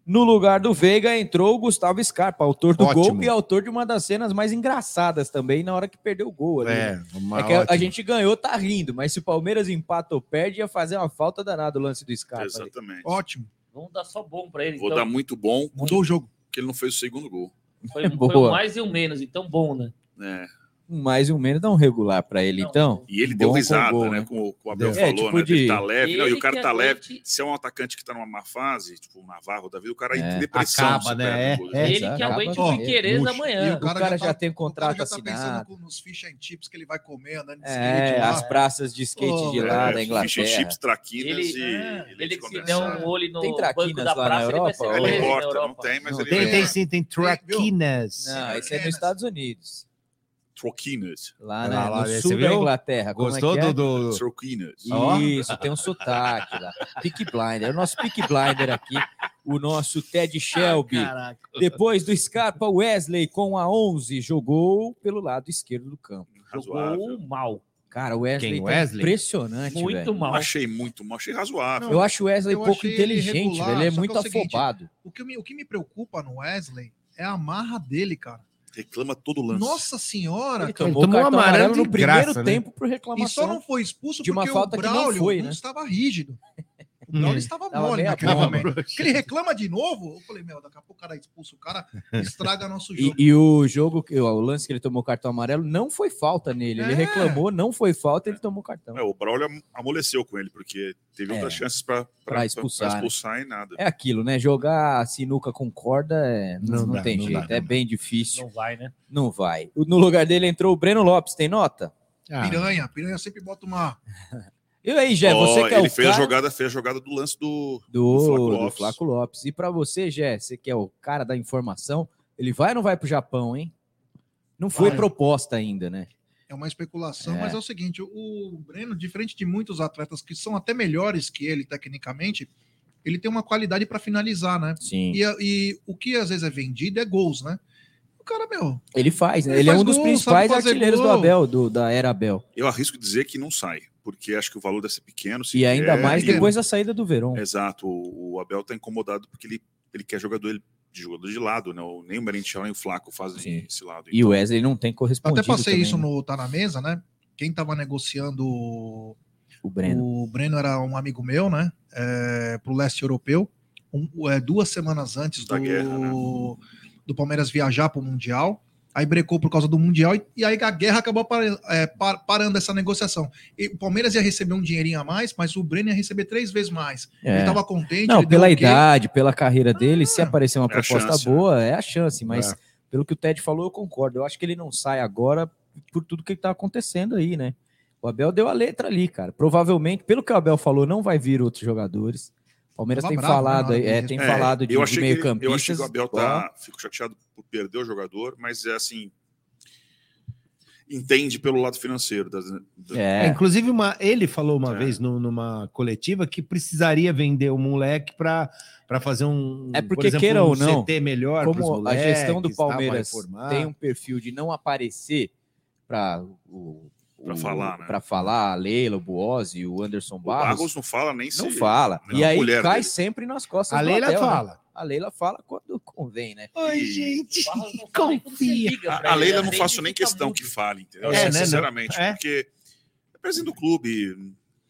No lugar do Veiga entrou o Gustavo Scarpa, autor do Ótimo. gol e autor de uma das cenas mais engraçadas também na hora que perdeu o gol. Ali, É, né? É que a, a gente ganhou, tá rindo, mas se o Palmeiras empata ou perde, ia fazer uma falta danada o lance do Scarpa. ali. Exatamente. Ótimo. Vamos dar só bom pra ele. Vou então. dar muito bom, Mudou o jogo. porque ele não fez o segundo gol. Foi, foi Boa. um mais e um menos, então bom, né? É. Um mais e um menos dá um regular pra ele, Não, então. E ele deu com risada, gol, né? Como o Abel É, falou, tipo né? de- Ele tá leve, não, e o cara tá leve. aguente- Se é um atacante que tá numa má fase, tipo o Navarro da vida, o cara É. entra em depressão. Acaba, né? É, o é. ele que aguente o Piqueires Puxa. amanhã. E O cara, já, tem O cara contrato já tá assinado. pensando nos fish and chips que ele vai comer, andando de É, skate lá. as praças de skate Oh, de É, lá da fish and Inglaterra. chips, traquinas Ele- e é, Ele se der um olho no Tem banco traquinas da praça, ele vai ser na importa, não Europa. tem, mas Não ele Tem, vai- tem sim, tem traquinas. Não, esse é nos. Estados Unidos. Troquinas. Lá, né, Lá, lá, no sul da? Inglaterra. Como Gostou é é? do, do- Troquinas. Isso, tem um sotaque lá. Peak Blinder. É o nosso Peak Blinder aqui. O nosso Ted Shelby. Depois do Scarpa, Wesley com a 11 jogou pelo lado esquerdo do campo. Razoável. Jogou mal. Cara, o Wesley, Quem, tá Wesley? impressionante, Muito velho. mal. Achei muito mal, achei razoável. Eu acho o Wesley Eu pouco inteligente, regular, velho. Ele é muito é o seguinte, afobado. O que, me, o que me preocupa no Wesley é a marra dele, cara. Reclama todo lance. Nossa senhora, Ele cara. tomou, tomou cartão amarelo amarelo no primeiro graça, né? tempo por E reclamação. só não foi expulso de uma porque falta o que não Braulio foi, não né? estava rígido. O Braulio estava Tava mole naquele momento. Que ele reclama de novo. Eu falei, meu, daqui a pouco o cara expulsa o cara, estraga nosso E, jogo. e o jogo, que- o lance que ele tomou cartão amarelo, não foi falta nele. Ele É. reclamou, não foi falta, ele tomou cartão. É, o Braulio am- amoleceu com ele, porque teve É. outras chances para Pra expulsar, né? expulsar e nada. É aquilo, né? Jogar sinuca com corda é- não, Não não dá, tem não jeito, dá, é não bem difícil. Não vai, né? Não vai. No lugar dele entrou o Breno Lopes, tem nota? Ah, Piranha, piranha sempre bota uma. E aí, você Ó, que é ele o fez cara a jogada, fez a jogada do lance do, do, do Flaco do Lopes. Flaco Lopes. E pra você, Gé, você que é o cara da informação, ele vai ou não vai pro Japão, hein? Não foi Vai. proposta ainda, né? É uma especulação, É. mas é o seguinte: o Breno, diferente de muitos atletas que são até melhores que ele tecnicamente, ele tem uma qualidade para finalizar, né? Sim. E, e o que às vezes é vendido é gols, né? O cara, meu. Ele faz, né? Ele Ele, é faz um dos gol, principais artilheiros do gol. Abel, do, da era Abel. Eu arrisco dizer que não sai, porque acho que o valor deve ser pequeno. se E ainda vier, mais depois da saída do Verón. Exato. O, o Abel tá incomodado porque ele, ele quer jogador ele- de jogador de lado, né? O- Nem o Merentiel nem o Flaco fazem esse lado. E o Wesley não tem Eu correspondido até passei também, isso né? no Tá na Mesa, né? Quem tava negociando o O Breno. O Breno era um amigo meu, né? É, pro leste europeu. Um- é, duas semanas antes do, do Palmeiras viajar para o Mundial. Aí brecou por causa do Mundial e, e aí a guerra acabou par- é, par- parando essa negociação. E o Palmeiras ia receber um dinheirinho a mais, mas o Breno ia receber três vezes mais. É. Ele estava contente. Não, pela idade, pela carreira dele, se aparecer uma é proposta chance, boa, é a chance. Mas É. pelo que o Ted falou, eu concordo. Eu acho que ele não sai agora por tudo que está acontecendo aí, né? O Abel deu a letra ali, cara. Provavelmente, pelo que o Abel falou, não vai vir outros jogadores. O Palmeiras tem bravo, falado, né, na hora é, tem É, falado de, eu de achei meio ele- Eu achei que o Abel tá. Fico chateado por perder o jogador, mas é assim. Entende pelo lado financeiro. Das, das- É, inclusive, uma, ele falou uma vez no- numa coletiva que precisaria vender o moleque para fazer um. É por porque exemplo, queira um ou não, CT melhor como a gestão do moleques, Palmeiras tem um perfil de não aparecer para Pra falar, né? para falar a Leila, o Buozzi, o Anderson O Barros. Barros não fala nem Não se- fala. nem E a aí cai dele. sempre nas costas A do Leila né? fala. A Leila fala quando convém, né? Oi, gente, confia. A, a Leila não faço nem questão que fale, entendeu? É, né, Sinceramente, não- é. porque é presidente do clube,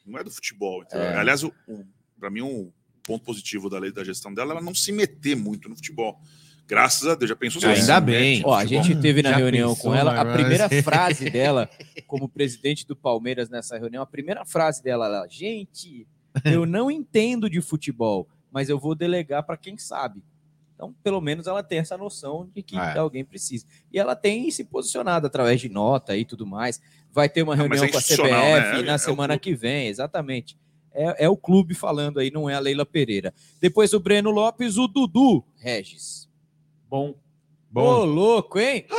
não é do futebol. É. Aliás, o, o, para mim, um ponto positivo da lei da gestão dela é ela não se meter muito no futebol. Graças a Deus, já pensou Ainda bem. Ó, a gente teve na Já reunião pensou, com ela, a mas- primeira frase dela, como presidente do Palmeiras nessa reunião, a primeira frase dela, ela, gente, eu não entendo de futebol, mas eu vou delegar para quem sabe. Então, pelo menos ela tem essa noção de que É. alguém precisa. E ela tem se posicionado através de nota e tudo mais. Vai ter uma Não, mas reunião é com a CBF né? É- na é o semana que vem, exatamente. É, é o clube falando aí, não é a Leila Pereira. Depois o Breno Lopes, o Dudu Regis. Bom. Ô, louco, hein?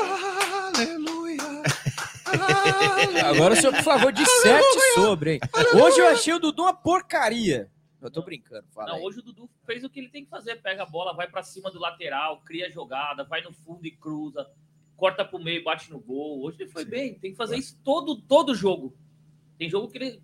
Agora o senhor, por favor, disserte sobre, hein? Hoje eu achei o Dudu uma porcaria. Eu tô brincando, fala Não, aí. hoje o Dudu fez o que ele tem que fazer. Pega a bola, vai pra cima do lateral, cria a jogada, vai no fundo e cruza, corta pro meio e bate no gol. Hoje ele foi bem. Tem que fazer isso todo, todo jogo. Tem jogo que ele,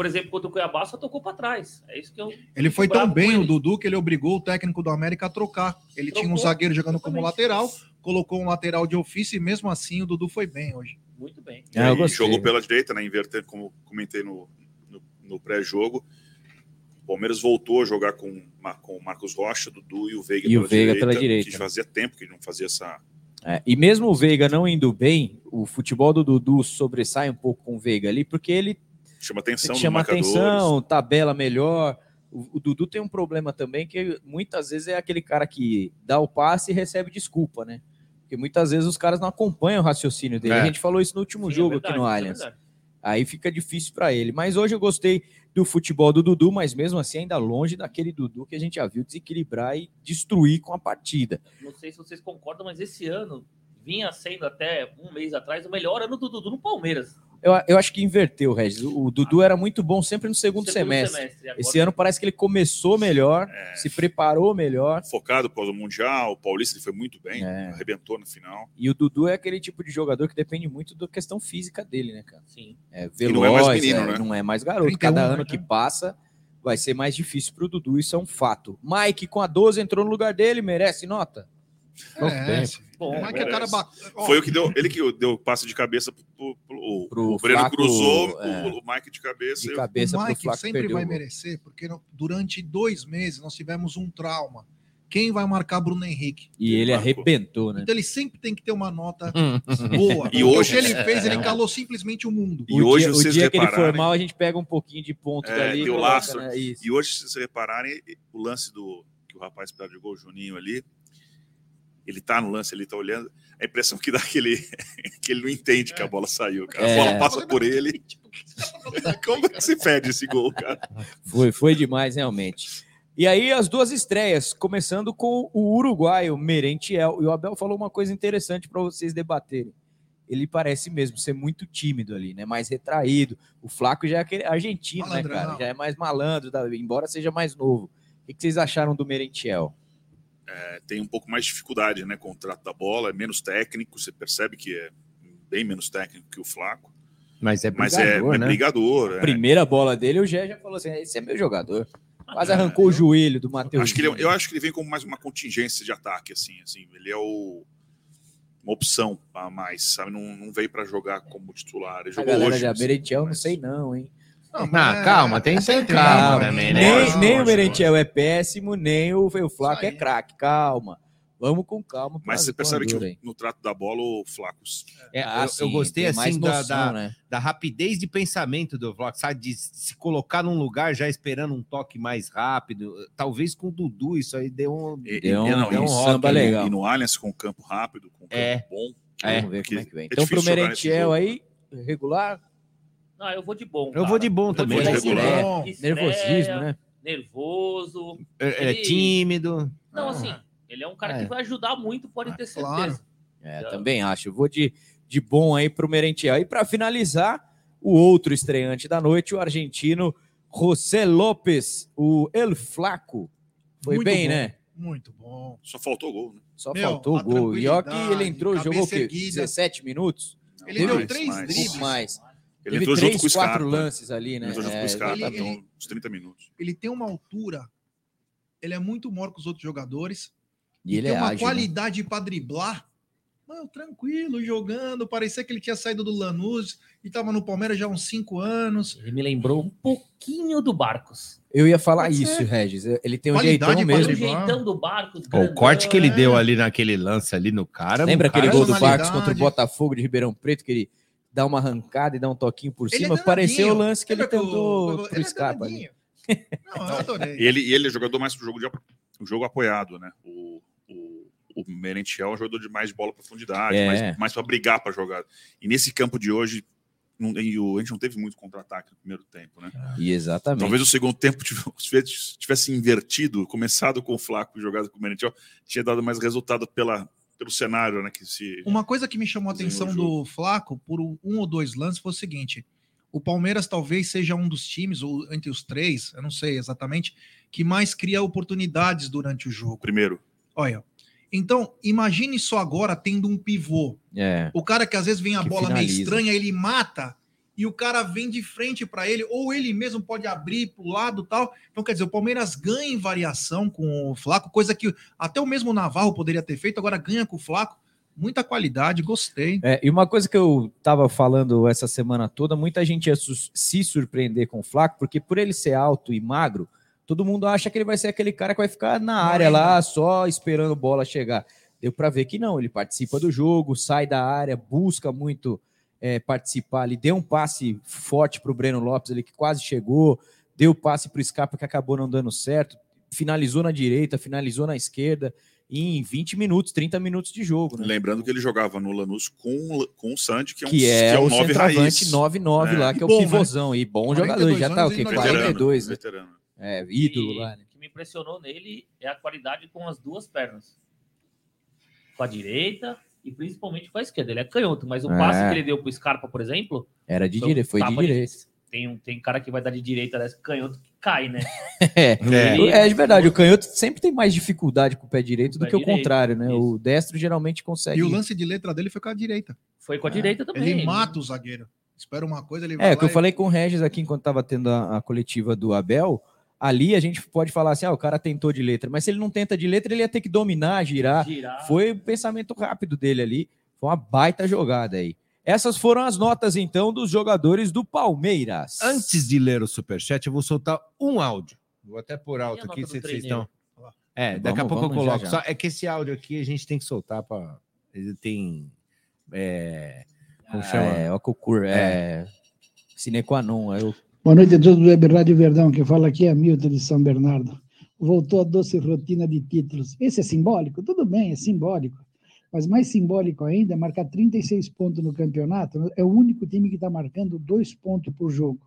por exemplo, contra o Cuiabá, só tocou pra trás. É isso que eu. Ele foi tão bem, o ele. Dudu, que ele obrigou o técnico do América a trocar. Ele tinha um Trocou, zagueiro jogando como exatamente. lateral, colocou um lateral de ofício e mesmo assim o Dudu foi bem hoje. Muito bem. Aí jogou pela direita, né? Inverter, como comentei no, no, no pré-jogo. O Palmeiras voltou a jogar com, com o Marcos Rocha, Dudu e o Veiga E o Veiga pela direita. Que fazia tempo que não fazia essa. É, e mesmo o Veiga não indo bem, o futebol do Dudu sobressai um pouco com o Veiga ali, porque ele Chama atenção chama marcadores. atenção, tabela melhor. O, o Dudu tem um problema também que muitas vezes é aquele cara que dá o passe e recebe desculpa, né? Porque muitas vezes os caras não acompanham o raciocínio dele. É. A gente falou isso no último Sim, é jogo verdade, aqui no é Allianz. verdade. Aí fica difícil para ele. Mas hoje eu gostei do futebol do Dudu, mas mesmo assim ainda longe daquele Dudu que a gente já viu desequilibrar e destruir com a partida. Não sei se vocês concordam, mas esse ano vinha sendo até um mês atrás o melhor ano do Dudu no Palmeiras. Eu, eu acho que inverteu, Regis. O, o Dudu era muito bom sempre no segundo, Segundo semestre. semestre, agora- Esse ano parece que ele começou melhor, se preparou melhor. Focado após o Mundial, o Paulista ele foi muito bem, É. arrebentou no final. E o Dudu é aquele tipo de jogador que depende muito da questão física dele, né, cara? Sim. É veloz, não é mais menino, é, né? não é mais garoto. 31, Cada né, ano que já. passa vai ser mais difícil pro Dudu, isso é um fato. Mike com a 12 entrou no lugar dele, merece nota? É, Bom, é o cara ba- Foi o que deu, ele que deu o passe de cabeça pro, pro- pro- o- Pro o Breno Flaco, cruzou, é. o, o Mike de cabeça. De eu- cabeça o pro Mike sempre perdeu vai o merecer, porque durante dois meses nós tivemos um trauma. Quem vai marcar Bruno Henrique? E ele arrebentou, né? Então ele sempre tem que ter uma nota boa. E hoje- o que ele fez, ele É. calou simplesmente o mundo. E o hoje dia, o vocês dia que ele for mal, a gente pega um pouquinho de ponto É, dali. e deu coloca, laço. né? E hoje, se vocês repararem, o lance do que o rapaz perde o gol, o Juninho ali, ele tá no lance, ele tá olhando, a impressão que dá é que ele, que ele não entende que a bola saiu, cara. É. A bola passa por ele. Como que se pede esse gol, cara? Foi, foi demais, realmente. E aí, as duas estreias, começando com o uruguaio Merentiel. E o Abel falou uma coisa interessante para vocês debaterem. Ele parece mesmo ser muito tímido ali, né? Mais retraído. O Flaco já é aquele argentino, né, Malandrão. cara? Já é mais malandro, da- embora seja mais novo. O que que vocês acharam do Merentiel? É, tem um pouco mais de dificuldade, né, com o trato da bola, é menos técnico, você percebe que é bem menos técnico que o Flaco. Mas é Mas é, brigador, é né? brigador. é. Primeira bola dele, o Gé já falou assim: esse é meu jogador. Quase arrancou o joelho do Matheus. Acho que ele, é- eu acho que ele vem como mais uma contingência de ataque, assim, assim. Ele é o, uma opção a mais, sabe? Não, não veio para jogar como titular. Ele A jogou galera hoje. já, Merentiel, não sei não, hein? Ah, calma, tem que ter calma também, né? Nem, nem o Merentiel é péssimo, nem o, o Flaco é craque. Calma. Vamos com calma. Mas você percebe que no trato da bola o Flacos. É, Ah, eu, sim, eu gostei tem mais assim da, noção, da, né? da rapidez de pensamento do Vlog, sabe? De se colocar num lugar já esperando um toque mais rápido. Talvez com o Dudu isso aí deu um, E, deu, e, não, deu e um samba rock legal. E no Allianz com o campo rápido, com o campo É. bom. É. Vamos ver como é que vem. é Então, pro Merentiel aí, regular, Não, eu vou de bom. Eu cara. vou de bom também. vou de Regular. bom. Nervosismo, né? Nervoso. É, é Ele- tímido. Não, assim, ele é um cara É. que vai ajudar muito, pode ter certeza. É, também acho. Eu vou de, de bom aí pro Merentiel. E para finalizar, o outro estreante da noite, o argentino José Lopes, o El Flaco. Foi Muito bem, bom, né? Muito bom. Só faltou gol, né? Só Meu, faltou gol. E ó que ele entrou, jogou o quê? erguida. 17 minutos? Ele Teve deu três mais. dribles. Mais. Ele Teve entrou junto três, com o quatro Scarpa. lances ali, né? Ele entrou junto com É, o Scarpa, exatamente. então, uns 30 minutos. Ele tem uma altura, ele é muito maior que os outros jogadores. E ele tem é uma ágil, né? qualidade para driblar. Mano, tranquilo, jogando. Parecia que ele tinha saído do Lanús e estava no Palmeiras já há uns cinco anos. Ele me lembrou um pouquinho do Barcos. Eu ia falar Pode isso, ser. Regis. Ele tem um Qualidade jeitão mesmo. driblar. Jeitão do Barcos. Pô, o corte que ele É. deu ali naquele lance ali no cara. Lembra cara aquele gol do. Barcos contra o Botafogo de Ribeirão Preto, que ele dá uma arrancada e dá um toquinho por Ele é cima? danadinho. Pareceu o lance que ele o- tentou ele pro é Scarpa ali. Não, eu adorei. E ele, ele é jogador mais pro jogo, de, jogo apoiado, né? O, o, o Merentiel é um jogador de mais de bola profundidade, É. mais, mais para brigar para jogar. E nesse campo de hoje, não, e o- a gente não teve muito contra-ataque no primeiro tempo, né? E exatamente. Talvez o segundo tempo tivesse, tivesse invertido, começado com o Flaco e jogado com o Merentiel, tinha dado mais resultado pela, pelo cenário, né? Que se Uma coisa que me chamou a atenção do Flaco por um ou dois lances foi o seguinte: o Palmeiras talvez seja um dos times, ou entre os três, eu não sei exatamente, que mais cria oportunidades durante o jogo. primeiro. Olha. Então, imagine só agora tendo um pivô. É. O cara que às vezes vem a Que bola meio finaliza. estranha, ele mata e o cara vem de frente para ele, ou ele mesmo pode abrir para o lado tal. Então, quer dizer, o Palmeiras ganha em variação com o Flaco, coisa que até o mesmo Navarro poderia ter feito, agora ganha com o Flaco. Muita qualidade, gostei. É, e uma coisa que eu tava falando essa semana toda, muita gente ia se surpreender com o Flaco, porque por ele ser alto e magro, todo mundo acha que ele vai ser aquele cara que vai ficar na área lá, só esperando bola chegar. Deu para ver que não, ele participa do jogo, sai da área, busca muito é, participar ali, deu um passe forte para o Breno Lopes ali, que quase chegou, deu passe para o Scarpa que acabou não dando certo, finalizou na direita, finalizou na esquerda, em 20 minutos, 30 minutos de jogo, né? Lembrando que ele jogava no Lanús com, com o Sandy, que é um, que é, um o nove centroavante raiz. 9-9 É. lá, que é o bom, né? pivôzão. E bom 42 jogador, já tá o quê? e não- 42, né? Veterano. É, ídolo E lá, né? O que me impressionou nele é a qualidade com as duas pernas. Com a direita e principalmente com a esquerda. Ele é canhoto, mas o É. passe que ele deu pro Scarpa, por exemplo. Era de direita, foi de direita. Tem, um, tem cara que vai dar de direita dessa canhoto que cai, né? É, Ele- é de verdade. O canhoto sempre tem mais dificuldade com o pé direito do pé que o direito, contrário, né? O destro geralmente consegue. E o lance de letra dele foi com a direita. Foi com a direita também. Ele né? mata o zagueiro. Espera uma coisa, ele vai É, que eu e- falei com o Regis aqui enquanto tava tendo a, a coletiva do Abel. Ali a gente pode falar assim: ah, o cara tentou de letra, mas se ele não tenta de letra, ele ia ter que dominar, girar. Girar. Foi o pensamento rápido dele ali. Foi uma baita jogada aí. Essas foram as notas, então, dos jogadores do Palmeiras. Antes de ler o superchat, eu vou soltar um áudio. Vou até pôr alto aqui, vocês estão. É, daqui a Vamos- pouco eu vamos já, coloco. já. Só é que esse áudio aqui a gente tem que soltar para. Ele tem. É, como chama? É, o Cocur, é. Sine qua non. Eu... Boa noite a todos do Web Rádio Verdão. Quem fala aqui é Milton de São Bernardo. voltou a doce rotina de títulos. Esse é simbólico? Tudo bem, é simbólico. Mas mais simbólico ainda é marcar 36 pontos no campeonato. É o único time que está marcando dois pontos por jogo.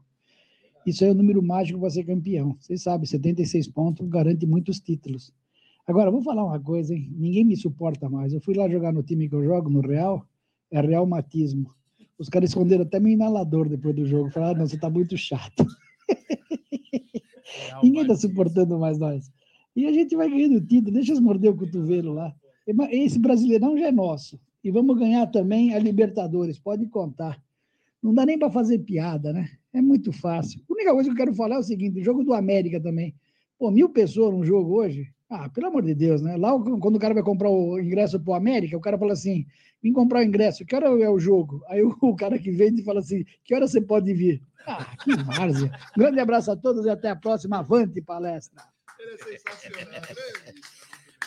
Isso é o número mágico para ser campeão. Vocês sabem, 76 pontos garante muitos títulos. Agora, vou falar uma coisa, hein? Ninguém me suporta mais. Eu fui lá jogar no time que eu jogo, no Real, é Real Matismo. Os caras esconderam até meu inalador depois do jogo. Falaram, ah, não, você tá muito chato. Ninguém está suportando mais nós. E a gente vai ganhando título, deixa eles morder o cotovelo lá. Esse brasileirão já é nosso. E vamos ganhar também a Libertadores, pode contar. Não dá nem para fazer piada, né? É muito fácil. A única coisa que eu quero falar é o seguinte: o jogo do América também. Pô, mil pessoas num jogo hoje? Ah, pelo amor de Deus, né? Lá, quando o cara vai comprar o ingresso para o América, o cara fala assim: vim comprar o ingresso, que hora é o jogo? Aí o, cara que vende fala assim: que hora você pode vir? Ah, que várzea. Grande abraço a todos e até a próxima. Avante palestra. Ele é sensacional,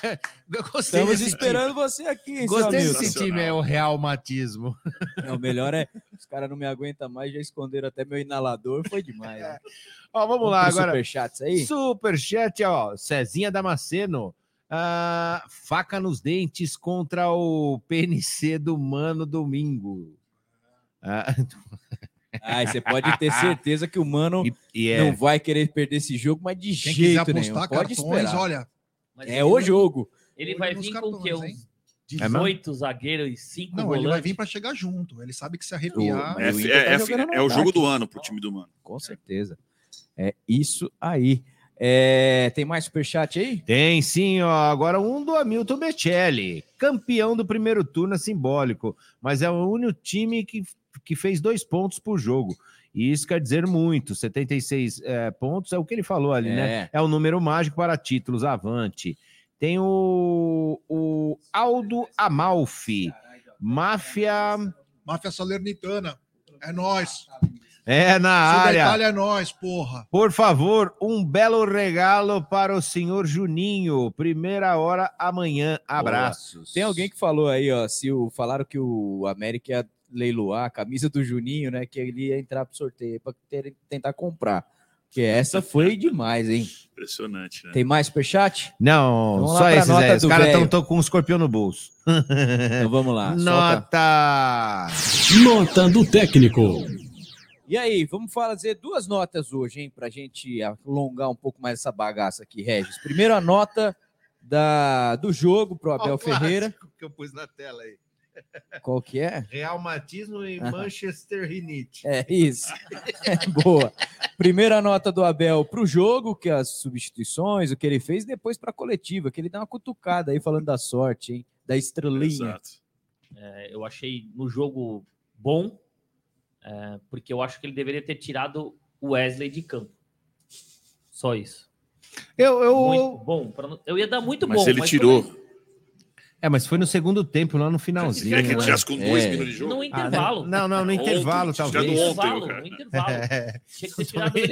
Gostei Estamos esperando time. você aqui. Gostei desse time, é o Real Matismo. o melhor é, os caras não me aguentam mais, já esconderam até meu inalador, foi demais. Né? Ó, vamos, vamos lá agora. Superchats aí? Superchat, ó, Cezinha Damasceno. Ah, faca nos dentes contra o PNC do Mano Domingo. Ah, você pode ter certeza que o Mano e, e é... não vai querer perder esse jogo, mas de Quem jeito nenhum. Pode cartões, esperar. olha, mas é o jogo. Ele vai vir com o quê? Uns 18 é zagueiros e 5 Não, volantes? ele vai vir para chegar junto. Ele sabe que se arrepiar. É, é, tá é, é o jogo do ano pro time do Mano. Com certeza. É isso aí. É, tem mais superchat aí? Tem sim, ó. Agora um do Hamilton Becelli, campeão do primeiro turno é simbólico, mas é o único time que, que fez dois pontos por jogo. E isso quer dizer muito. 76 é, pontos é o que ele falou ali, né? é. né? É o número mágico para títulos. Avante. Tem o, o Aldo Amalfi. Máfia. Máfia Salernitana. É nós. É na área. Detalhe é nós, porra. Por favor, um belo regalo para o senhor Juninho. Primeira hora amanhã. Abraços. Tem alguém que falou aí, ó, se o falaram que o América ia leiloar a camisa do Juninho, né? Que ele ia entrar pro sorteio para tentar comprar. Porque essa foi demais, hein? Impressionante, né? Tem mais superchat? Não, vamos só esses aí. Os caras estão com um escorpião no bolso. Então vamos lá. Nota! Solta. Nota do técnico. E aí, vamos fazer duas notas hoje, hein? Pra gente alongar um pouco mais essa bagaça aqui, Regis. Primeiro a nota da, do jogo pro Abel oh, Ferreira. que eu pus na tela aí. Qual que é? Realmatismo e Manchester Rinite. É isso. boa. Primeira nota do Abel para o jogo, que é as substituições, o que ele fez, depois para a coletiva, que ele dá uma cutucada aí falando da sorte, hein? Da estrelinha. Exato. É, eu achei no jogo bom, é, porque eu acho que ele deveria ter tirado o Wesley de campo. Só isso. Eu, eu... Muito bom. Pra... Eu ia dar muito mas bom. Ele mas ele tirou. É, mas foi no segundo tempo, lá no finalzinho. Quer que com dois é. minutos de jogo? No intervalo. Ah, não, não, no intervalo, ontem, talvez. No intervalo, no intervalo. É.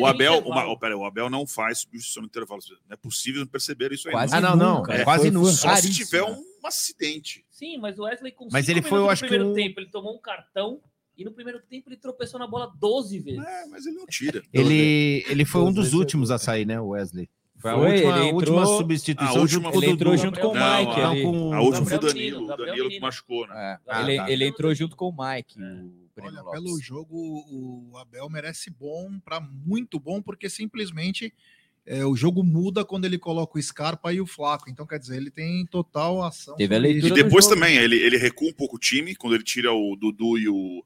O Abel, uma, oh, pera, o Abel não faz substituição no intervalo. Não é possível não perceber isso aí. Quase ah, não, não. É, quase nunca. Só se tiver um acidente. Sim, mas o Wesley com Mas ele foi, eu acho no que. No primeiro tempo, ele tomou um cartão e no primeiro tempo ele tropeçou na bola 12 vezes. É, mas ele não tira. Ele, ele foi um dos últimos a sair, né, o Wesley? Foi a última, ele entrou, última substituição. A última junto ele entrou junto com o Mike. Não, ele... com... A última foi o Danilo. O Danilo que machucou, né? É. Ah, ele, tá. ele entrou junto com o Mike. É. Olha, Lopes. pelo jogo, o Abel merece bom para muito bom, porque simplesmente é, o jogo muda quando ele coloca o Scarpa e o Flaco. Então, quer dizer, ele tem total ação. Teve a leitura e depois também, ele, ele recua um pouco o time, quando ele tira o Dudu e o,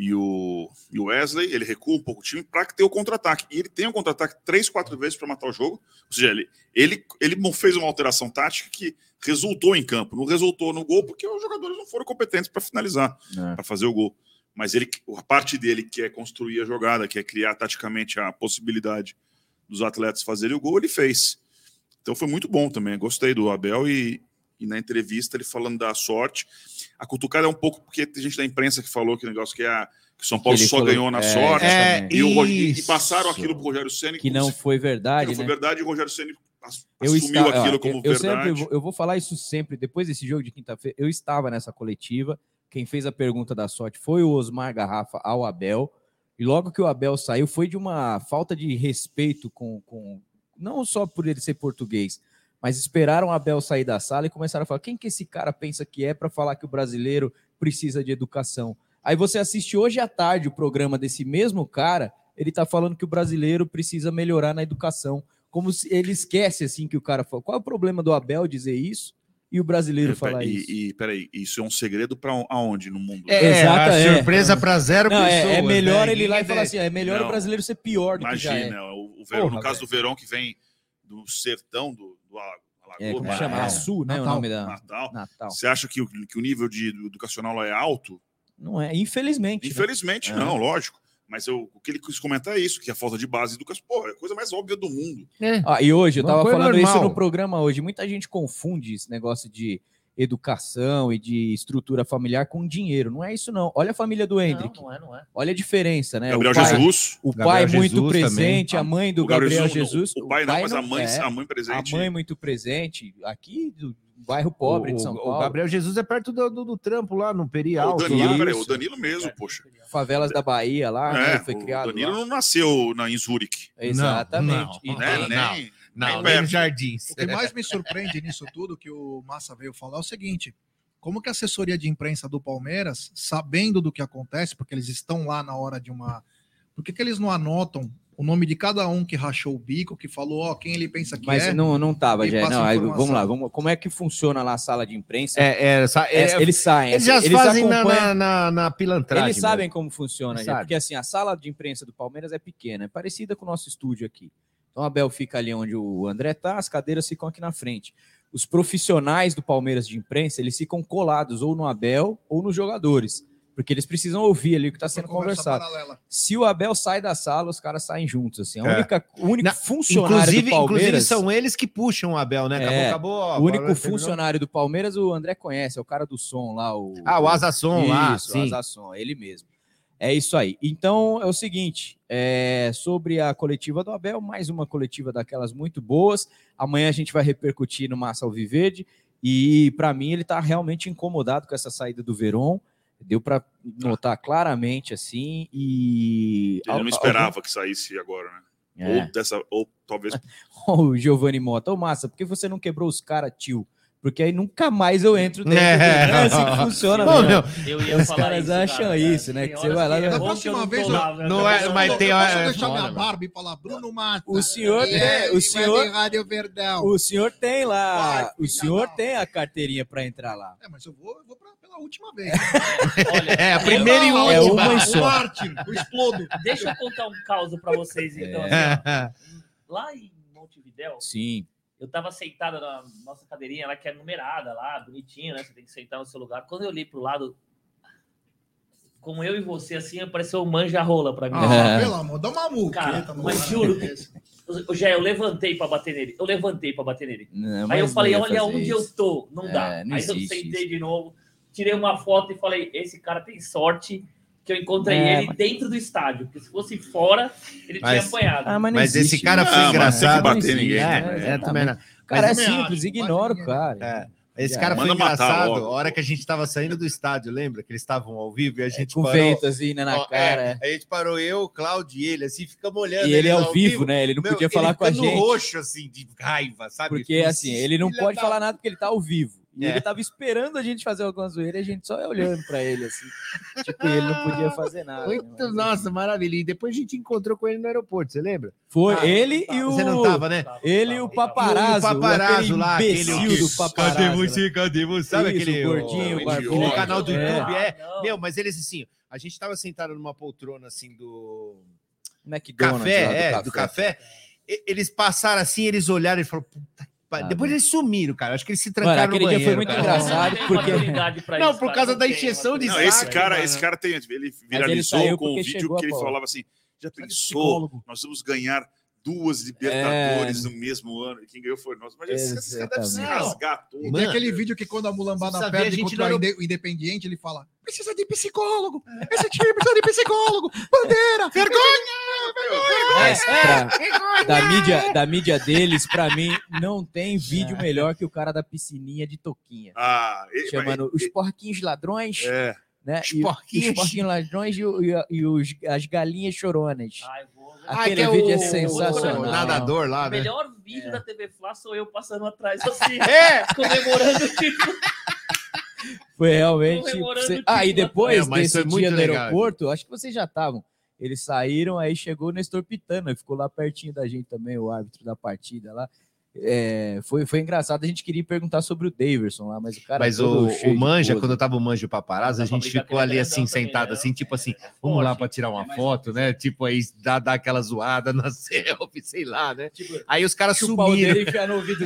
e o, e o Wesley, ele recua um pouco o time para ter o contra-ataque. E ele tem o um contra-ataque três, quatro vezes para matar o jogo. Ou seja, ele, ele, ele fez uma alteração tática que resultou em campo. Não resultou no gol porque os jogadores não foram competentes para finalizar, é. para fazer o gol. Mas ele, a parte dele que é construir a jogada, que é criar taticamente a possibilidade dos atletas fazerem o gol, ele fez. Então foi muito bom também. Gostei do Abel e, e na entrevista ele falando da sorte. A cutucada é um pouco porque tem gente da imprensa que falou que o negócio que é a que São Paulo só falou, ganhou na é, sorte é, e, o, e, passaram aquilo para o Rogério Ceni que não foi verdade, que não foi né? verdade e o Rogério Ceni assumiu está, aquilo ó, como eu, verdade. Sempre, eu vou falar isso sempre depois desse jogo de quinta-feira. Eu estava nessa coletiva. Quem fez a pergunta da sorte foi o Osmar Garrafa ao Abel. E logo que o Abel saiu, foi de uma falta de respeito com, com não só por ele ser português, mas esperaram o Abel sair da sala e começaram a falar: quem que esse cara pensa que é para falar que o brasileiro precisa de educação? Aí você assiste hoje à tarde o programa desse mesmo cara, ele tá falando que o brasileiro precisa melhorar na educação. Como se ele esquece assim que o cara fala. Qual é o problema do Abel dizer isso e o brasileiro falar e, isso? E, peraí, isso é um segredo para aonde no mundo? É, Exato, a é. surpresa para zero Não, é- pessoas. é melhor né? ele ir lá e falar assim: é melhor Não. o brasileiro ser pior do que já Imagina, é. o, o Verão, Porra, no caso velho. do Verão que vem do sertão do, do Ala- É, como chama? Natal. Açu, né, o nome da- Natal. Natal. Você acha que o, que o nível de, educacional lá é alto? Não é, infelizmente. né? Infelizmente, É. não, lógico. Mas eu- o que ele quis comentar é isso, que a falta de base educacional, pô, é a coisa mais óbvia do mundo. Ah, e hoje, eu tava falando isso normal. no programa hoje. Muita gente confunde esse negócio de educação e de estrutura familiar com dinheiro. Não é isso, não. Olha a família do Hendrick. Não, não é, não é. Olha a diferença, né? Gabriel o pai, Jesus. O Gabriel pai muito Jesus presente, também. a mãe do O Gabriel Gabriel, Jesus não, Jesus. o pai não, mas a mãe- a mãe presente. A mãe muito presente. Aqui, do bairro pobre de São o, Paulo. O Gabriel Jesus é perto do, do, do trampo lá, no Peri O. Danilo, peraí, o Danilo mesmo, poxa. Favelas da Bahia lá, né? É, Ele foi o criado Danilo lá. não nasceu na, em Zurique. Exatamente. Não, E né? tem- nem, não, nem nos jardins. O que mais me surpreende nisso tudo que o Massa veio falar é o seguinte: como que a assessoria de imprensa do Palmeiras, sabendo do que acontece, porque eles estão lá na hora de uma. Por que, que eles não anotam o nome de cada um que rachou o bico, que falou, ó, quem ele pensa que Mas é? não, não tava, passa Não, aí, vamos lá, vamos, como é que funciona lá a sala de imprensa? É, é, sa- é- eles saem. Eles já assim, fazem na, na, na, na pilantragem. Eles sabem mesmo. como funciona, já, Sabe. porque assim, a sala de imprensa do Palmeiras é pequena, é parecida com o nosso estúdio aqui. Então a Bel fica ali onde o André tá, as cadeiras ficam aqui na frente. Os profissionais do Palmeiras de imprensa, eles ficam colados ou no Abel ou nos jogadores, porque eles precisam ouvir ali o que está sendo conversa conversado. paralela. Se o Abel sai da sala, os caras saem juntos, assim. A É. única, o único Na- funcionário inclusive, do Palmeiras... inclusive são eles que puxam o Abel, né? Acabou, É, acabou. ó, o agora único terminou. funcionário do Palmeiras, o André conhece, é o cara do som lá. O, Ah, o Asa Som lá, Isso, sim. o Asa Som, é ele mesmo. É isso aí. Então é o seguinte: é, sobre a coletiva do Abel, mais uma coletiva daquelas muito boas. Amanhã a gente vai repercutir no Massa Alviverde. E para mim ele está realmente incomodado com essa saída do Veron. Deu para notar claramente assim. E Ele não esperava que saísse agora, né? É. Ou, dessa, ou talvez. o Giovanni Mota, ô Massa, por que você não quebrou os caras, tio? Porque aí nunca mais eu entro dentro. É. do... é assim que funciona, Bom, meu. meu, Eu ia Os falar caras isso, acham cara. isso, né? Tem Que você vai lá. é Da próxima eu vez, eu- lá, né? não é- eu- mas eu tem- posso é deixar minha barba e falar Bruno Mata. O senhor e tem- é- o senhor- Rádio Verdão. O senhor tem lá, Vai, o senhor tem a carteirinha para entrar lá. É, mas eu vou, eu vou pra- pela última vez. É, a primeira e Não, É última. uma O só. o explodo. Deixa eu contar um caos pra vocês, então. É. assim, ó. Lá em Montevidéu, Sim. Eu tava sentada na nossa cadeirinha lá, que é numerada lá, bonitinha, né? Você tem que sentar no seu lugar. Quando eu olhei pro lado, como eu e você, assim, apareceu um manja-rola pra mim. Ah, É. pelo amor, dá uma multa. Cara, mas juro, eu, já eu levantei pra bater nele. Eu levantei pra bater nele. Não, Aí eu falei, olha onde eu isso. tô. Não dá. É, não Aí eu sentei isso. de novo, tirei uma foto e falei, esse cara tem sorte que eu encontrei É, ele mas- dentro do estádio. Porque se fosse fora, ele Mas- tinha apanhado. Ah, mas não Mas existe esse cara foi que engraçado. bater Não ninguém, existe, É, né? é, também não. Cara, é simples, ignora o cara. É. Esse cara é. foi Manda matar engraçado. logo. A hora que a gente tava saindo do estádio, lembra? Que eles estavam ao vivo e a gente Com parou. vento assim, né, na Ó, cara. é, a gente parou eu, o Cláudio e ele, assim, ficamos olhando. E ele é ao vivo, né? Ele não Meu, podia falar ele com a gente. roxo, assim, de raiva, sabe? Porque Falou assim, ele não filha pode da- falar nada porque ele tá ao vivo. E É. ele tava esperando a gente fazer alguma zoeira e a gente só ia olhando pra ele, assim. tipo, ele não podia fazer nada. né? Muito, nossa, maravilha. E depois a gente encontrou com ele no aeroporto, você lembra? Foi Ah, ele e o. Você não tava, né? Ele e o paparazzo. O paparazzo lá, aquele imbecil do paparazzo. Cadê lá. você? Cadê você? Sabe Isso, aquele o gordinho, o, o barbudo. aquele canal do É. YouTube? É. Ah, não. Meu, mas eles assim, a gente tava sentado numa poltrona assim do McDonald's, café, lá, é, do café. E- Eles passaram assim, eles olharam e falaram, puta. Ah, Depois eles sumiram, cara. Acho que eles se Mano, trancaram aquele no dia banheiro. foi muito cara. engraçado, Não porque- Não, isso, por causa não da injeção de Não, maturidade. esse saco, cara, mano. esse cara tem. Ele ele viralizou saiu com o vídeo que ele falava assim: já pensou? Nós vamos ganhar duas Libertadores É. no mesmo ano. E quem ganhou foi nós. Mas esse, cara deve se rasgar todo. E tem aquele vídeo que quando a mulambada perde gente contra no o Inde- o Independiente, ele fala: precisa de psicólogo. Esse time precisa de psicólogo. Bandeira! Mas pra- da, mídia, da mídia deles, pra mim, não tem vídeo melhor que o cara da piscininha de Toquinha. Ah, e- Chamando os porquinhos ladrões, É. né? Os e, porquinhos. os porquinhos ladrões e, e e os- as galinhas choronas. Ai, Aquele que é vídeo é o- sensacional. o nadador lá, O né? melhor vídeo da TV Fla sou eu passando atrás assim, É! comemorando o título. Foi realmente. Você- o Ah, e depois É, desse dia no legal, aeroporto, acho que vocês já estavam. Eles saíram, aí chegou o Nestor Pitana, ficou lá pertinho da gente também, o árbitro da partida lá. É, foi, foi engraçado, a gente queria perguntar sobre o Daverson lá, mas o cara. Mas todo o, o Manja, quando eu tava o Manja paparazzo, a gente ficou ali é assim, sentado, né? assim, tipo assim, vamos lá pra tirar uma foto, né? Tipo, aí dá, dá aquela zoada na selfie, sei lá, né? Aí os caras o sumiram. e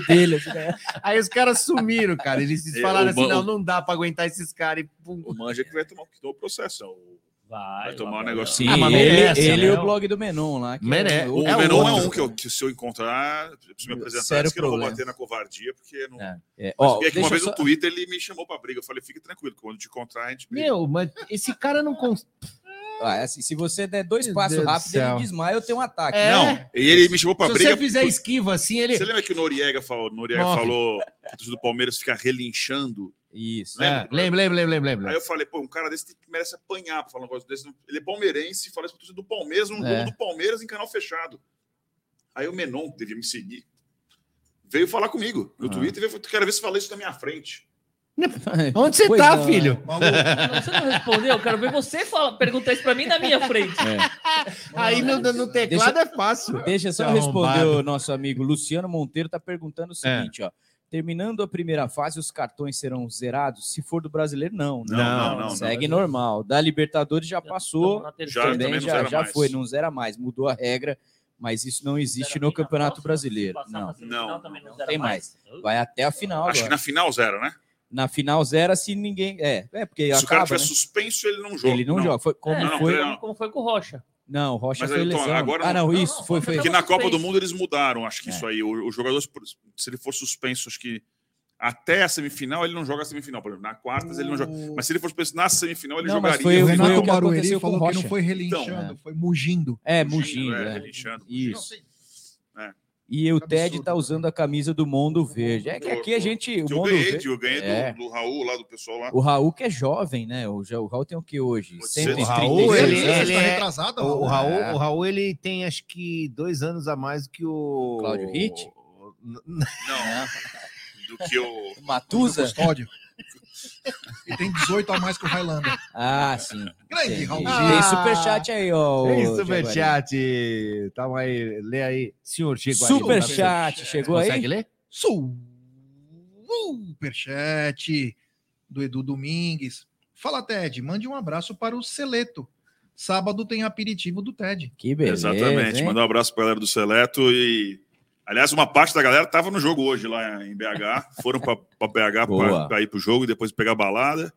dele. assim, né? Aí os caras sumiram, cara. Eles É, falaram o assim: não, não dá pra aguentar esses caras. E. O Manja que vai tomar o processo. o- Vai, Vai tomar um. Sim, Ah, mas ele, merece, ele e né? o blog do Menon lá. que Mere- é O É Menon é outro. um que, eu, que se eu encontrar, eu preciso me apresentar. Sério Antes que eu não vou bater na covardia, porque não. É, é. Ó, vi aqui uma vez só- no Twitter ele me chamou pra briga. Eu falei, fique tranquilo, quando te encontrar, a gente briga. Meu, mas esse cara não consegue. Ah, é assim, se você der dois Meu passos Deus do rápido, ele desmaia ou tem um ataque. É. Não, e ele me chamou pra Se briga. você fizer esquiva assim, ele. Você lembra que o Noriega falou, Noriega Morre. falou que o do Palmeiras fica relinchando? Isso. É, lembra, lembra, lembra, lembra, lembra. Aí eu falei, pô, um cara desse tem- merece apanhar pra falar um negócio desse. Ele é palmeirense e fala isso do Palmeiras num É. do Palmeiras em canal fechado. Aí o Menon, que devia me seguir, veio falar comigo no Ah. Twitter e veio, quero ver se fala isso na minha frente. Onde você Pois tá, não, filho? Não, você não respondeu? Eu quero ver você fala, perguntar isso pra mim na minha frente. Aí no, no teclado é fácil. Deixa só Seu responder o nosso amigo Luciano Monteiro, tá perguntando o seguinte, ó. Terminando a primeira fase, os cartões serão zerados? Se for do brasileiro, não. Não, não, não, Segue normal. Da Libertadores já passou. Já, também também não já, já mais. foi, não zera mais. Mudou a regra, mas isso não existe no Campeonato Brasileiro. Não, Não, não tem mais. Vai até a final Acho que agora. na final zero, né? Na final zera se ninguém... É, é porque se o cara acaba, tiver né? suspenso, ele não joga. Ele não, joga. Foi, como É, não, foi... não. Como foi com o Rocha. Não, o Rocha Mas foi aí, então, lesão. agora ah, não. isso. não, foi, foi. Porque na Copa do. Mundo eles mudaram, acho que É. isso aí. O- Os jogadores, por- se ele for suspenso, acho que até a semifinal ele não joga a semifinal. Por exemplo, na quartas ele não joga. Mas se ele for suspenso na semifinal, ele Não, mas jogaria. foi O o- Renato o que Barueri falou o que não foi relinchando, Então, foi mugindo. É, Mugindo, Mugindo, é, é. relinchando. Isso. É. E o Ted Absurdo, tá usando a camisa do Mundo Verde. É que aqui a gente. O eu Mundo ganhei, Verde. eu ganhei do- É. do, Raul lá, do pessoal lá. O Raul que é jovem, né? O, o Raul tem o que hoje? Pode ser. O 136 Raul, ele, anos. ele Tá é. retrasado, O, o Raul, É. o Raul, ele tem acho que dois anos a mais que o. Cláudio Ritt? Não, do que o. O Matusa? Custódio. E tem 18 a mais que o Highlander. Ah, sim. Grande Entendi. Raulzinho. Tem superchat aí, ó. Tem superchat. Tava aí, lê aí. Senhor, chegou aí. Superchat, chegou aí? Consegue ler? Superchat do Edu Domingues. Fala, Ted. Mande um abraço para o Seleto. Sábado tem aperitivo do Ted. Que beleza. Exatamente. hein? Mandar um abraço pra galera do Seleto e. Aliás, uma parte da galera tava no jogo hoje lá em BH. Foram pra, pra BH pra ir pro jogo e depois pegar balada.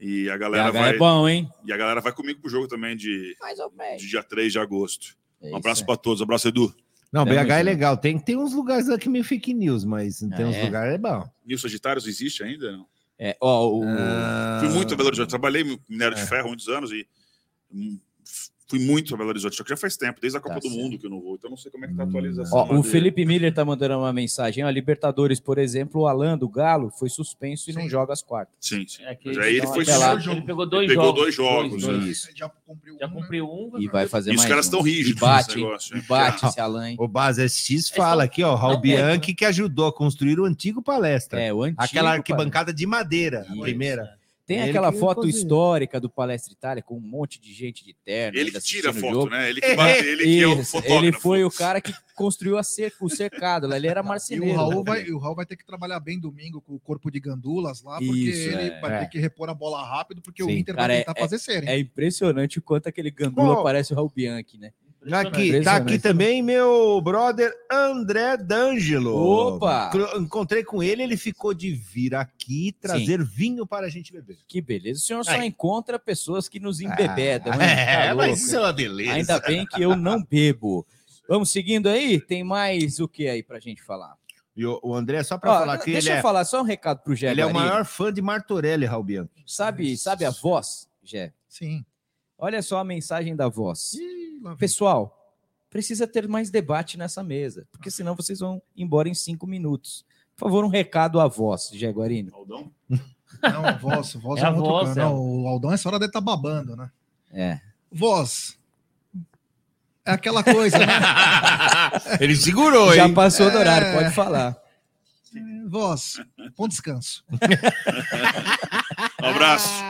E a galera BH vai. é bom, hein? E a galera vai comigo pro jogo também de, Mais ou menos. de dia 3 de agosto. É Um abraço isso, pra todos. Abraço, Edu. Não, Tamo BH é legal. Tem, tem uns lugares aqui meio fake news, mas tem uns É. lugares é bom. Nil Sagitários existe ainda? Não? É, ó, o... Ah, Fui muito a Belo Horizonte. Trabalhei minério de ferro há muitos anos e fui muito a Belo Horizonte. Só que já faz tempo, desde a Copa Tá do certo. Mundo que eu não vou. Então não sei como é que tá a atualização. Ó, o dele. Felipe Miller tá mandando uma mensagem. Ó, Libertadores, por exemplo, o Alan do Galo foi suspenso e não Sim. joga as quartas. Sim, sim. É que aí ele foi sujo. Ele pegou dois Ele pegou jogos. dois jogos, Dois, né? dois. Ele já cumpriu Já um, né? cumpriu um. E vai fazer E os mais caras um. estão rígidos E bate, nesse negócio, e né? bate esse Alan. hein? O Base SX fala aqui, ó, Raul Não, Bianchi que ajudou a construir o antigo palestra. É, o antigo. Aquela arquibancada de madeira, a primeira. Tem Ele aquela que foto conseguiu. histórica do Palestra Itália com um monte de gente de terno. Ele que tira a o foto, jogo. né? Ele que, bate, ele que é o fotógrafo. ele foi o cara que construiu a cer- o cercado. lá, Ele era E marceneiro. o, Raul né? vai, e o Raul vai ter que trabalhar bem domingo com o corpo de gandulas lá, porque Isso, ele é. vai É. ter que repor a bola rápido, porque o Sim. Inter Cara, vai é- tentar fazer série. É impressionante o quanto aquele gandula Pô. parece o Raul Bianchi, né? Aqui, tá aqui também meu brother André D'Angelo. Opa! Encontrei com ele, ele ficou de vir aqui trazer vinho para a gente beber. Que beleza. O senhor só Aí. encontra pessoas que nos embebedam. hein? É, Tá mas isso é uma beleza. Ainda bem que eu não bebo. Vamos seguindo aí? Tem mais o que aí pra gente falar? E o, André, só para Ó, falar que deixa ele eu é, falar só um recado pro Gé. ele é o maior fã de Martorelli, Raul Bianchi. Sabe, sabe a voz, Gé? Sim. Olha só a mensagem da voz. Ih. Pessoal, precisa ter mais debate nessa mesa, porque senão vocês vão embora em cinco minutos. Por favor, um recado à voz, Gé Guarino. Aldão? Não, voz, voz É é, a voz, é. Não, o Aldão essa hora deve estar babando, né? É. Voz. É aquela coisa, né? Ele segurou, Já hein? passou do horário, É. pode falar. Voz, bom descanso. Um abraço.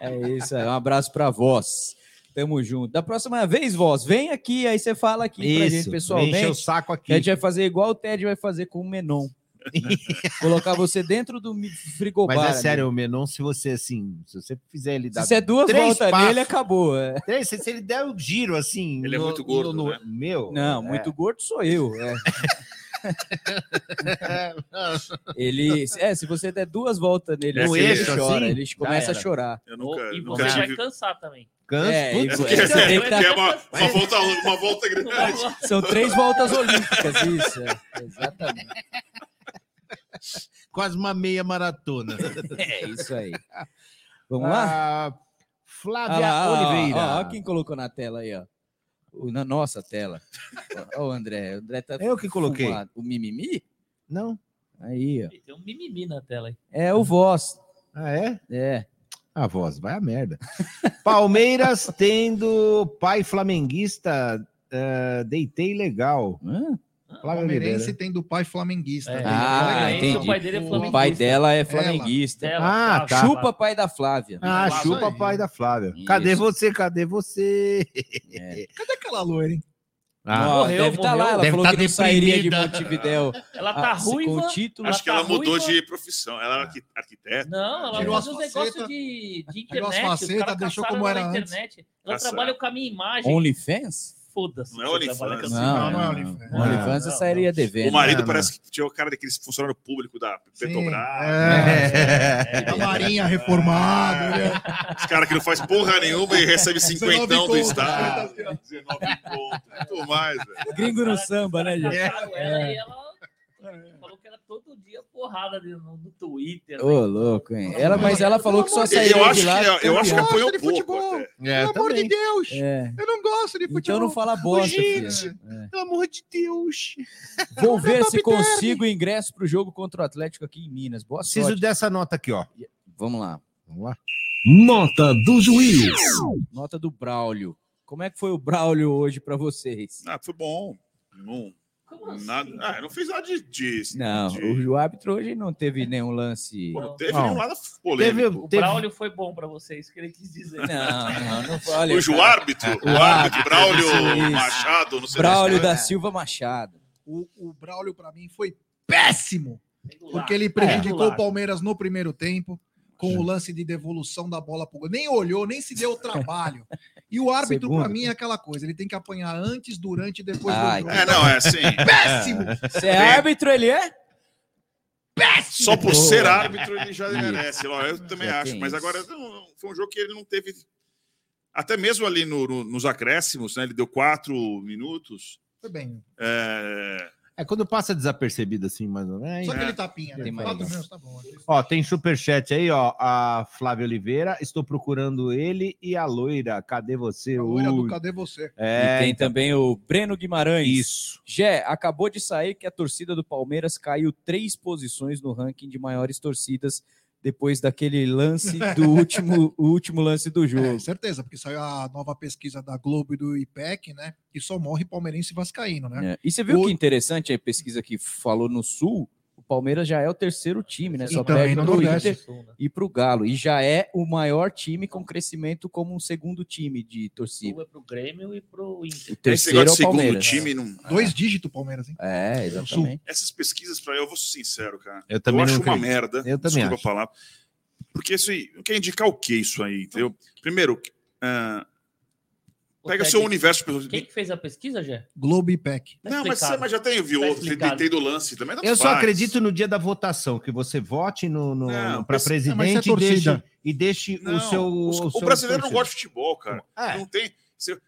É isso aí, um abraço pra vós. Tamo junto. Da próxima vez, vós, vem aqui, aí você fala aqui pra Isso, gente vem pessoalmente. encher o saco aqui. A gente vai fazer igual o Ted vai fazer com o Menon. Colocar você dentro do frigobar. Mas é ali. sério, o Menon, se você assim, se você fizer ele dar Se você duas voltas passos- nele, acabou. é. Três, se, se ele der o giro assim. Ele é no- muito gordo, no- né? Meu. Não, é. muito gordo sou eu. é. Ele, é, se você der duas voltas nele, No assim, ele eixo, chora, assim, ele começa a chorar. Eu nunca, E nunca você vai tive. cansar também. Canso, É, É porque é. é, dar- é uma, uma volta, uma volta grande. São três voltas olímpicas, isso. é, exatamente. Quase uma meia maratona. É isso aí. Vamos lá? Ah, Flávia Ah lá, ó, Oliveira. Ó, ó quem colocou na tela aí, ó. Na nossa tela. Ó, o André. O André tá Eu que coloquei. fumado. O mimimi? Não. Aí, ó. Tem um mimimi na tela aí. É o voz. Ah, é? É. A voz, vai a merda. Palmeiras tendo pai flamenguista, eh, deitei legal. Hã? Flávia Palmeirense Oliveira. tem do pai flamenguista. É. né? Ah, Legal. entendi. O pai dele é O pai dela é flamenguista. Ela, Ah, Flávia, tá. Chupa pai da Flávia. Ah, Isso chupa aí. pai da Flávia. Cadê Isso. você? Cadê você? Cadê aquela loira, hein? Ah, morreu, deve estar morreu. lá. Ela Deve falou tá que não sairia de. Montevidéu. Ela tá Ah. Com o título. Acho que tá ela mudou ruiva. de profissão. Ela era arqui- arquiteta. Não, ela Tirou faz uns negócios de, de tirou as internet. facetas, deixou como ela era na antes. internet. Ela Caçaram. trabalha com a minha imagem. OnlyFans? Foda-se. Não é OnlyFans. Não, não é não. OnlyFans. OnlyFans eu Não, sairia devendo. O marido não. parece que tinha o cara daqueles funcionário público da Petrobras. É, É. da Marinha reformado. né? Os caras que não faz porra nenhuma e recebe 19 cinquentão do. Estado. 19 conto. Muito mais, velho. Gringo no samba, né, gente? Caçaram todo dia porrada no, no Twitter. Ô, louco, hein? Ela, mas ela falou que só Eu sairia acho de lá. que, eu acho que Gosta de pouco. futebol. até. É, Pelo amor de. Deus. É. Eu não gosto de futebol. Então não fala bosta. Gente, É. Pelo amor de Deus. Vou ver se top term. consigo ingresso para o jogo contra o Atlético aqui em Minas. Boa Preciso sorte. dessa nota aqui, ó. Vamos lá. Vamos lá. Nota do juiz. Nota do Braulio. Como é que foi o Braulio hoje para vocês? Ah, foi bom. Não, Como assim? nada, ah, não fez nada de. de Não, de- o, o árbitro hoje não teve nenhum lance. Pô, Não, não teve Não. nenhum nada polêmico. O Teve- Braulio foi bom pra vocês, que ele quis dizer. não, não foi. Olha, Hoje o cara, árbitro, o O árbitro, Braulio. Machado, não sei Braulio da Silva Machado. O, o Braulio, pra mim, foi péssimo. Regular. Porque ele prejudicou Regular. o Palmeiras no primeiro tempo, com o lance de devolução da bola pro gol. Nem olhou, nem se deu o trabalho. E o árbitro, pra mim, é aquela coisa: ele tem que apanhar antes, durante e depois Ai, do jogo. É, não, é assim. Péssimo! Você é árbitro, ele é? Só por ser árbitro ele já merece. Eu também Já acho. Mas agora foi um jogo que ele não teve. Até mesmo ali no- no- nos acréscimos, né? Ele deu quatro minutos. Foi bem. É, É quando passa desapercebido assim, mais ou menos. Só É. aquele tapinha, né? Tem mais Quatro minutos, tá bom. Ó, tem superchat aí, ó. A Flávia Oliveira. Estou procurando ele e a loira. Cadê você? A loira do Ui. Cadê Você? É, e tem também o Breno Guimarães. isso. Gé, acabou de sair que a torcida do Palmeiras caiu três posições no ranking de maiores torcidas depois daquele lance do último, o último lance do É, jogo. certeza, porque saiu a nova pesquisa da Globo e do IPEC, né? E só morre palmeirense e vascaíno, né? É. E você viu O- que interessante a pesquisa que falou no Sul? O Palmeiras já é o terceiro time, né? Só E perde pro Nordeste. Inter e pro Galo. E já é o maior time com crescimento como um segundo time de torcida. Sul é pro Grêmio e pro Inter. O terceiro é o Palmeiras. time. Não... Dois dígitos Palmeiras, hein? É, exatamente. Essas pesquisas, para eu vou ser sincero, cara. Eu também acho não uma merda. Eu também desculpa acho. a palavra. Porque isso aí, quer indicar o que isso aí, entendeu? Primeiro, Ô, pega Ted, seu universo. Quem que fez a pesquisa, Jé? Globo e IPEC. Tá Não, mas, mas já tem, viu? Tá tem, do lance também. Eu só faz. acredito no dia da votação, que você vote no, no, Não, para mas- presidente é e deixe, torcida. e deixe Não, o seu. os- o o seu brasileiro não torcedor. gosta de futebol, cara. É. Não tem seu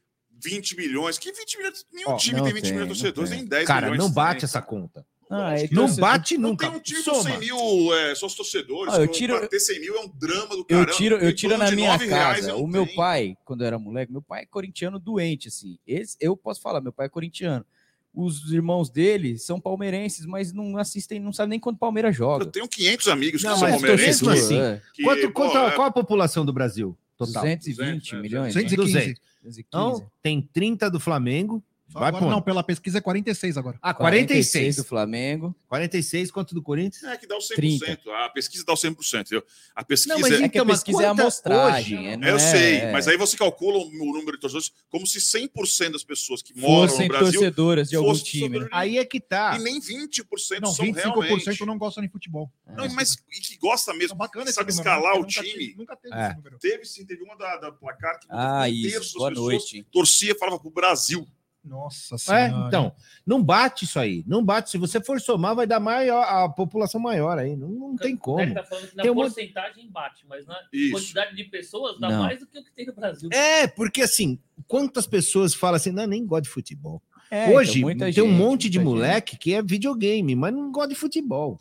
20 milhões. Que 20 milhões? Nenhum Ó, time não tem 20 tem, milhões de não torcedores, nem 10 Cara, milhões. não bate tem. essa conta. Ah, é Não torcedor- bate Não nunca. tem um time Soma. com 100 mil é, só os torcedores. Ah, eu tiro- pra ter 100 mil é um drama do Eu caramba. tiro, eu tiro na minha 9 reais, casa. eu O não meu tenho. pai, quando eu era moleque, meu pai é corintiano doente, assim. Esse, eu posso falar, meu pai é corintiano. Os irmãos dele são palmeirenses, mas não assistem, não sabem nem quando o Palmeiras Eu joga. tenho 500 amigos que Não, são palmeirenses. assim, é. que, Quanto, pô, quanto- é- qual a população do Brasil? Total. 220 200, milhões. 215. 200. Então, tem 30 do Flamengo, Vai, agora pô. não, pela pesquisa é 46 agora. Ah, 46. 46 do Flamengo. 46 quanto do Corinthians? É que dá o 100%. 30. A pesquisa dá o 100%. Entendeu? A pesquisa Não, mas É que a Então, mas pesquisa é amostragem. hoje? é, Eu é- sei, é. mas aí você calcula o número de torcedores como se 100% das pessoas que moram Fossem no Brasil torcedoras de algum time. né? Aí é que tá. E nem 20% Não, são 25% realmente. não gostam de futebol. Não, mas e que gosta mesmo, bacana esse sabe número, escalar né? o Nunca time. tive- nunca teve É. esse número. Teve sim, teve uma da, da placar que Ah, um isso. terço das Boa pessoas noite. torcia falava pro Brasil. Nossa É, senhora. então, não bate isso aí. Não bate. Se você for somar, vai dar maior, a população maior aí. Não, não tem como. Ele tá falando que na Tem uma- porcentagem bate, mas na Isso. quantidade de pessoas dá Não. mais do que o que tem no Brasil. É, porque assim, quantas pessoas falam assim, não, nem gosto de futebol. É, Hoje então, muita tem um gente, monte de moleque que é videogame, mas não gosta de futebol.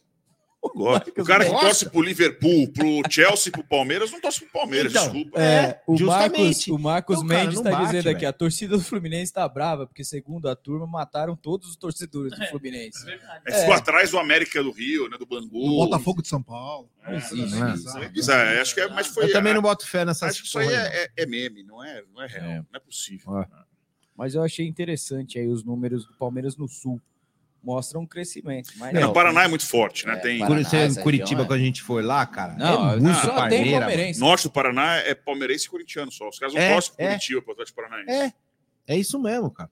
Gosta. O cara que torce pro Liverpool, pro Chelsea, pro Palmeiras, não torce pro Palmeiras, Então, desculpa. É, o Marcos, justamente. o Marcos Então, Mendes está dizendo aqui: velho. a torcida do Fluminense está brava, porque, segundo a turma, mataram todos os torcedores do Fluminense. É, ficou atrás do América do Rio, né, do Bangu. Do Botafogo de São Paulo. É, existe, não é? isso. É. Acho que é, mas foi, Eu também não boto fé nessas Acho que isso aí é, é- é meme, não é, não é real. É. Não é possível. Mas eu achei interessante aí os números do Palmeiras no Sul. Mostram um crescimento. Mas É, não, no Paraná é muito forte, né? É, Tem Paraná, Curitiba, região, quando a gente foi lá, cara. Não, é muito só tem parmeira, palmeirense. Norte do Paraná é palmeirense e corintiano só. Os caras não É, torcem pro é. Curitiba pro Atlético Paranaense. É, é isso mesmo, cara.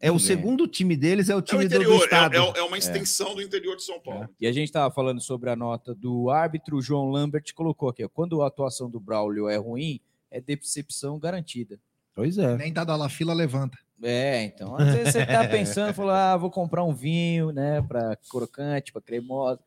É o Bem. segundo time deles, é o É o time do- do, interior, é, estado. é- é uma extensão do interior de São Paulo. E a gente estava falando sobre a nota do árbitro, o João Lambert colocou aqui: ó, quando a atuação do Braulio é ruim, é decepção garantida. Pois é. Nem dada lá fila, levanta. É, então, às vezes você tá pensando, falou, ah, vou comprar um vinho, né, para crocante, para cremosa.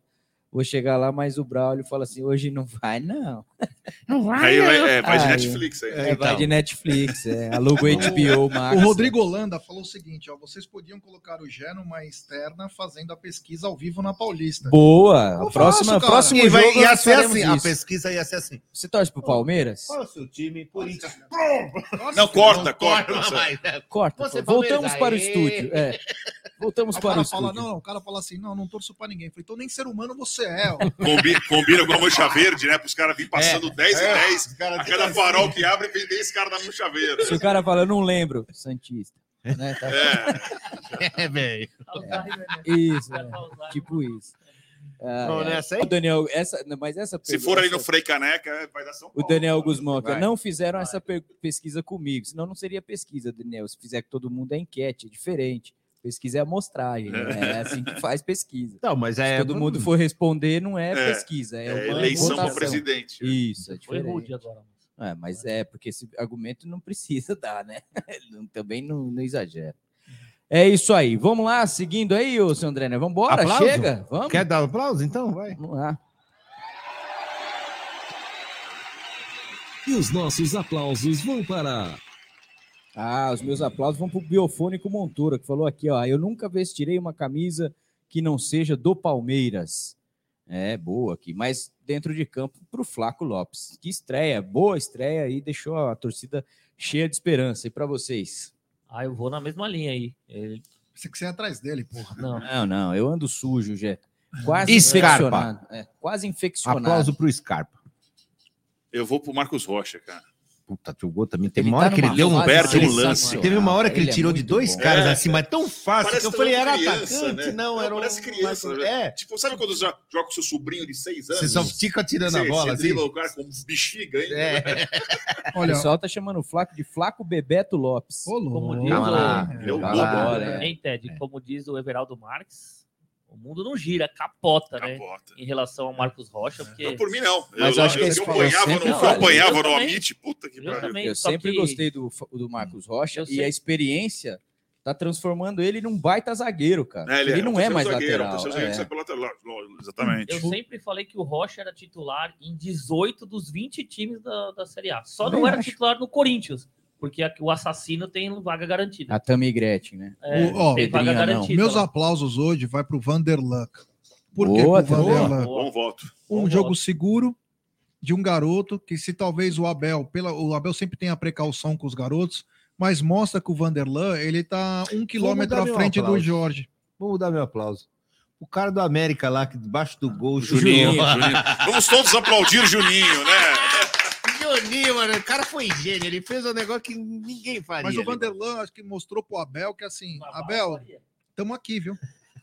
Vou chegar lá, mas o Braulio fala assim, hoje não vai, não. Não Aí vai, é, vai de Aí, Netflix. Aí. É, vai de Netflix, é. Aluga o HBO Max. O Rodrigo Holanda falou o seguinte: ó, vocês podiam colocar o Gé numa externa fazendo a pesquisa ao vivo na Paulista. Boa! Eu A próxima, faço, próximo E vai- jogo ia ser assim, a isso. pesquisa ia ser assim. Você torce pro Palmeiras? Qual é o seu time? Corinthians. Não, corta, corta. Não, vai, né? Corta. Você pô. Voltamos para o estúdio. É. Voltamos o para o cara fala, estúdio. não, o cara fala assim: não, não torço pra ninguém. Falei, então nem ser humano você é. ó. Combi- Combina com a mancha verde, né? Para os caras virem passando 10 é, e 10. os caras A cada farol assim. que abre, vem esse cara da mancha verde. Se o cara fala, eu não lembro, Santista. Né? Tá- É, velho. Isso, é. tipo isso. Ah, Vamos é. nessa aí? O Daniel, essa, mas essa Se for ali no essa- Frei Caneca, vai dar São O Paulo. Daniel Guzmão, Vai. não fizeram essa pe- pesquisa comigo, senão não seria pesquisa, Daniel. Se fizer com todo mundo é enquete, é diferente. Pesquisa é amostragem, né? é assim que faz pesquisa. Não, mas Se é. todo mundo for responder, não é, É, pesquisa, é, É eleição para presidente. Isso, é Foi diferente. rude agora. É, mas é, porque esse argumento não precisa dar, né? Também não, não exagera. É isso aí. Vamos lá, seguindo aí, ô seu André, né? Vamos embora, chega? Vamos? Quer dar um aplauso? Então, vai. Vamos lá. E os nossos aplausos vão para. Ah, os meus aplausos vão pro Biofônico Montoura, que falou aqui, ó. Eu nunca vestirei uma camisa que não seja do Palmeiras. É, boa aqui. Mas dentro de campo pro Flaco Lopes. Que estreia, boa estreia aí, deixou a torcida cheia de esperança. E para vocês? Ah, eu vou na mesma linha aí. Ele- Você que você é atrás dele, porra. Não, Não, não, eu ando sujo, Jé. Quase infeccionado. É, quase infeccionado. Aplauso pro Scarpa. Eu vou pro Marcos Rocha, cara. Puta, jogou também. Teve Ele uma hora tá que ele deu um perde um lance. Teve uma hora que ele, Ele é tirou de dois bom. caras É. assim, mas tão fácil Parece que eu falei, era criança, atacante, né? não, era um. Parece criança, né? É. Tipo, sabe quando você joga com seu sobrinho de 6 anos? Você só fica tirando a bola você assim. o cara com bexiga ainda. É. O Olha, pessoal tá chamando o Flaco de Flaco Bebeto Lopes. ô, louco. como diz Calma lá. o... Né? é. Hein, Ted? Como diz o Everaldo Marques, o mundo não gira, capota, né? Capota. Em relação ao Marcos Rocha, porque... Não, por mim, não. Mas eu, eu acho que eu, eu apanhava, eu sempre- no, eu Não, apanhava eu no também. Amit, puta que Eu pariu. também. Eu sempre que- gostei do, do Marcos Rocha Eu e a experiência tá transformando ele num baita zagueiro, cara. É, ele, um não é mais zagueiro, lateral. terceiro zagueiro que é. sai pelo lateral, Exatamente. Eu sempre falei que o Rocha era titular em 18 dos 20 times da, da Série A. Só não era acho. titular no Corinthians, porque a- o assassino tem vaga garantida. A Tami Gretchen, né? É, O- ó, tem vaga garantida. Meus lá. aplausos hoje vai pro Vanderluck. Por Boa, que? Boa. Bom voto. Um Bom jogo voto. seguro de um garoto que se talvez o Abel, pela, o Abel sempre tem a precaução com os garotos, mas mostra que o Vanderlan ele tá um quilômetro à frente do. Jorge. Vamos dar meu aplauso. O cara do América lá, que debaixo do gol, Juninho, Juninho. Vamos todos aplaudir o Juninho, né? Boninho, mano, o cara foi gênio. Ele fez um negócio que ninguém faria. Mas o ali. Vanderlan acho que mostrou pro Abel que assim, Abel, estamos aqui, viu?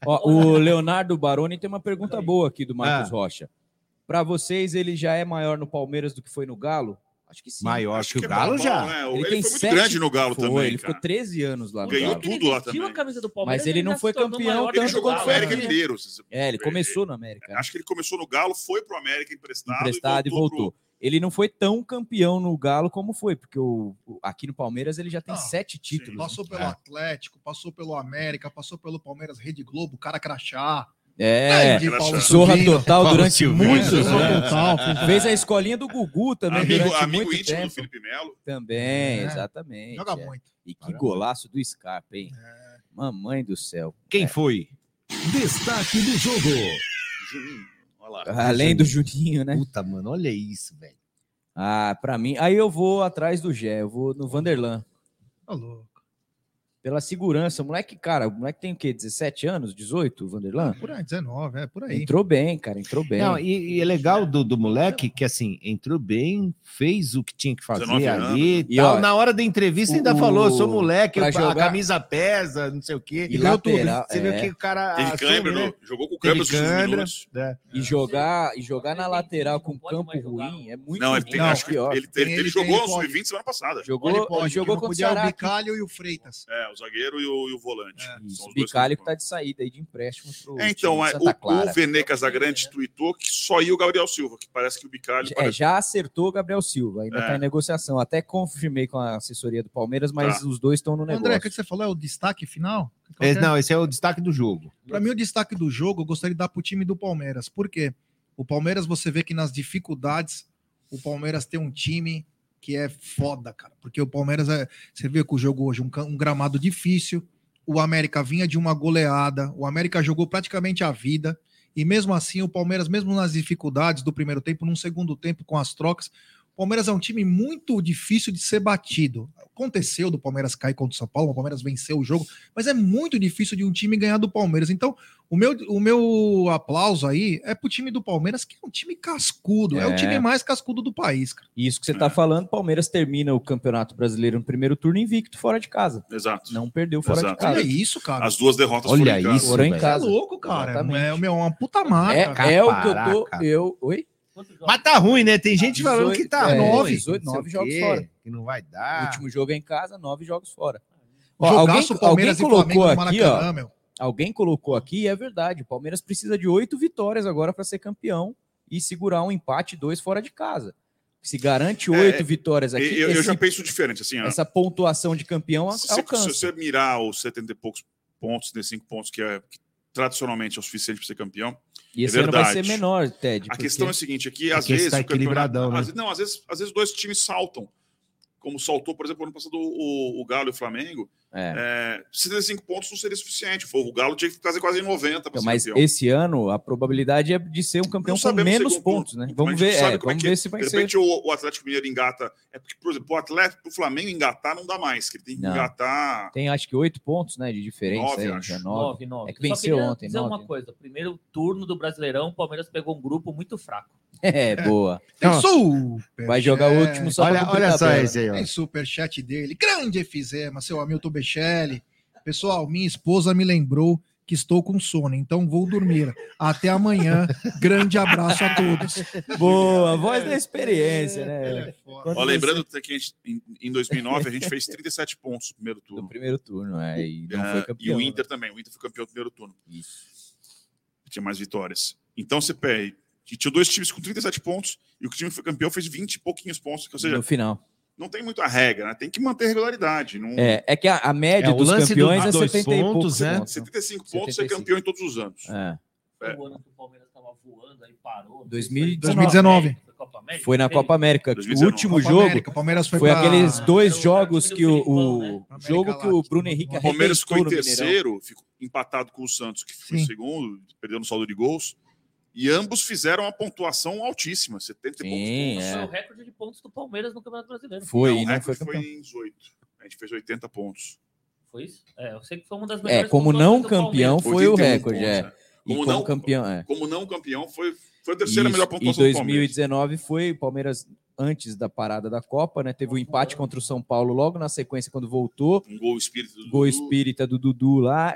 Ó, o Leonardo Baroni tem uma pergunta boa aqui do Marcos Ah. Rocha. Para vocês, ele já é maior no Palmeiras do que foi no Galo? Acho que sim. Maior Acho que o que é Galo bom, já. né? Ele foi muito grande no Galo foi, também, Ele cara. ficou 13 anos lá no Ganhou Galo. tudo lá também. a camisa do Palmeiras. Mas ele não já foi campeão maior Ele o jogou o Galo, América né? Mineiro. É, ele começou no América. Acho que ele começou no Galo, foi pro América emprestado, emprestado e voltou. Ele não foi tão campeão no Galo como foi, porque o, o- aqui no Palmeiras ele já tem Não, sete títulos. Passou né? pelo Atlético, passou pelo América, passou pelo Palmeiras, Rede Globo, cara crachá. É, Paulo zorra total Paulo durante Silvino. muitos anos. fez- a escolinha do Gugu também Amigo, durante amigo muito íntimo do tempo. Felipe Melo. Também, É, exatamente. joga é. muito. E que golaço do Scarpa, hein? Mamãe do céu. Quem É. foi? Destaque do jogo. Juninho. Além do Juninho, né? Puta, mano, olha isso, velho. Ah, pra mim. Aí eu vou atrás do Gé, eu vou no Vanderlan. Louco. Pela segurança. O moleque, cara, o moleque tem o quê? 17 anos? 18, o Vanderlan? Por aí, 19, é por aí. Entrou bem, cara, entrou bem. Não, e, e é legal do, do moleque que, assim, entrou bem, fez o que tinha que fazer 19 anos. ali E, tal. ó, Na hora da entrevista ainda o- falou, sou moleque, a jogar- camisa pesa, não sei o quê. E ganhou tudo. Você viu é. que o cara Teve assume, câimbra, né? jogou com o câimbra, minutos. né? E jogar, e jogar na lateral com campo ruim é muito Não, ele, tem, pior. acho que ele, ele, ele ele jogou pode. Sub-20 semana passada. Jogou, Ele jogou não contra o é o Ceará. Bicalho e o Freitas. É, o zagueiro e o, e o volante. Isso, São o Bicalho que que tá de saída aí de empréstimo pro É, então, time de é, Santa o, Clara. o Vene Casagrande tweetou que só ia o Gabriel Silva, que parece que o Bicalho. É, parece- já acertou o Gabriel Silva, ainda É. tá em negociação. Até confirmei com a assessoria do Palmeiras, mas Tá. os dois estão no negócio. André, o que você falou é o destaque final? É, que é? não, esse é o destaque do jogo. Para mim, o destaque do jogo, eu gostaria de dar para o time do Palmeiras. Por quê? O Palmeiras, você vê que nas dificuldades, o Palmeiras tem um time que é foda, cara. Porque o Palmeiras, é, você vê que o jogo hoje, um, um gramado difícil, o América vinha de uma goleada, o América jogou praticamente a vida, e mesmo assim, o Palmeiras, mesmo nas dificuldades do primeiro tempo, num segundo tempo com as trocas, Palmeiras é um time muito difícil de ser batido. Aconteceu do Palmeiras cair contra o São Paulo, o Palmeiras venceu o jogo, mas é muito difícil de um time ganhar do Palmeiras. Então, o meu, o meu aplauso aí é pro time do Palmeiras, que é um time cascudo, é, o É. time mais cascudo do país, cara. Isso que você tá falando, Palmeiras termina o Campeonato Brasileiro no primeiro turno invicto fora de casa. Exato. Não perdeu fora Exato. de casa. Olha isso, cara. As duas derrotas Olha foram em casa. isso, Foram em. Você é casa. louco, cara. Exatamente. É, meu, uma puta marca. É, é o que eu tô. Eu, oi? Mas tá ruim, né? Tem gente falando que tá 18, é, nove. 18, não sei nove o jogos quê, fora. Que não vai O dar. último jogo é em casa, nove jogos fora. O Ó, alguém, alguém Palmeiras colocou aqui, ó. meu. Alguém colocou aqui, e é verdade. O Palmeiras precisa de oito vitórias agora para ser campeão e segurar um empate dois fora de casa. Se garante É, oito vitórias aqui, Eu, eu esse- já penso diferente, assim, ó. essa pontuação de campeão se, se alcança. você mirar os 70 e poucos pontos, 75 pontos, que é que tradicionalmente é o suficiente para ser campeão, E esse é ano vai ser menor, Ted. A questão é a seguinte, aqui às Porque esse vezes tá equilibradão, né? às, não, às vezes, às vezes dois times saltam, como saltou, por exemplo, ano passado o, o Galo e o Flamengo. É. É, 65 pontos não seria suficiente. O Galo tinha que fazer quase 90 para Então, ser mas campeão. esse ano a probabilidade é de ser um campeão com menos pontos, né? Vamos ver, é, como é vamos que- ver se vai de ser. repente o, o Atlético Mineiro engata. É porque, por exemplo, o Atlético, o Flamengo engatar não dá mais, que ele tem que Não. engatar. Tem acho que oito pontos, né, de diferença. Nove, aí, acho. nove. 9, 9. É que venceu ontem. dizer nove. uma coisa. Primeiro turno do Brasileirão, o Palmeiras pegou um grupo muito fraco. É, boa. Tem Não. super Vai jogar o último só Olha, olha só esse aí, ó. Tem superchat dele. Grande efizema, seu Hamilton Bechelli. Pessoal, minha esposa me lembrou que estou com sono, então vou dormir. Até amanhã. Grande abraço a todos. Boa, voz da experiência, né? é. Quando Ó, lembrando que a gente, em, em 2009 a gente fez 37 pontos no primeiro turno. primeiro turno, é, e não Ah, foi e campeão. o né? Inter também. O Inter foi campeão do primeiro turno. Isso. Tinha mais vitórias. Então você pega. e Tinha dois times com 37 pontos e o time que foi campeão fez 20 e pouquinhos pontos. Ou seja, No final. Não tem muita regra, né? Tem que manter a regularidade. Não... É, é que a, a média É, dos lance do- campeões é dois 70 e pontos, poucos né? pontos. 75 pontos 75. ser campeão em todos os anos. É. É. Foi o ano que o Palmeiras estava voando, aí parou. 2019. Foi? Foi na? Copa América. 2019. O último Copa jogo América, Palmeiras foi, foi pra- aqueles dois jogos que o, o né? jogo que o Bruno Henrique O Palmeiras ficou em terceiro, ficou empatado com o Santos, que ficou em segundo, perdeu no saldo de gols. E ambos fizeram uma pontuação altíssima, 70 e poucos Sim, pontos. Foi é. o recorde de pontos do Palmeiras no Campeonato Brasileiro. Foi, Não, o foi recorde foi, campeão. em 18. A gente fez 80 pontos. Foi isso? É, eu sei que foi uma das É, melhores como não campeão foi o 81 recorde, pontos, é. né? E Como como não- campeão, é. Como não campeão, foi, foi a terceira Isso. melhor E pontuação do Palmeiras. 2019 foi o Palmeiras antes da parada da Copa, né? Teve o empate contra o São Paulo logo na sequência quando voltou. Um gol espírita do Gol Dudu. espírita do Dudu lá.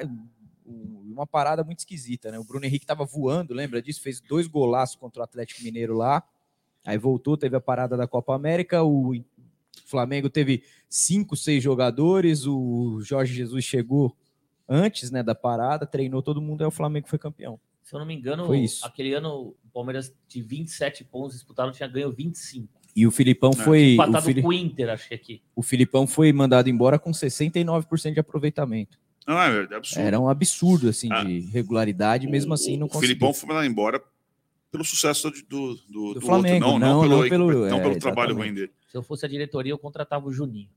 Uma parada muito esquisita, né? O Bruno Henrique tava voando, lembra disso? Fez dois golaços contra o Atlético Mineiro lá. Aí voltou, teve a parada da Copa América. O Flamengo teve cinco, seis jogadores. O Jorge Jesus chegou antes né, da parada, treinou todo mundo, aí o Flamengo foi campeão. Se eu não me engano, Foi isso. aquele ano o Palmeiras de 27 pontos disputados tinha ganho 25. E o Filipão É. foi. O, Empatado Fili- com o Inter, acho que aqui. o Filipão foi mandado embora com 69% de aproveitamento. Não, é, é absurdo. Era um absurdo assim de regularidade, mesmo assim não o conseguiu. Filipão foi mandado embora pelo sucesso do, do, do, do Flamengo, outro, não, não, não, pelo, não pelo- não é, pelo trabalho exatamente. ruim dele. Se eu fosse a diretoria, eu contratava o Juninho.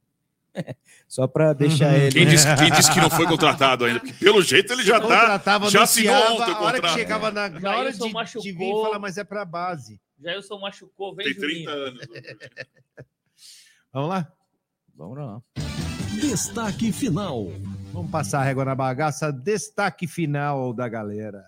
Só para deixar ele. Quem disse, quem disse que não foi contratado ainda? Porque pelo jeito ele já tá. Contratava, Já assinou ontem o a hora que contrato. chegava na, na hora de, machucou. de vir falar, mas é pra base. Jailson machucou, vem Tem Juninho. 30 anos. Vamos lá? Vamos lá. Destaque final. Vamos passar a régua na bagaça. Destaque final da galera.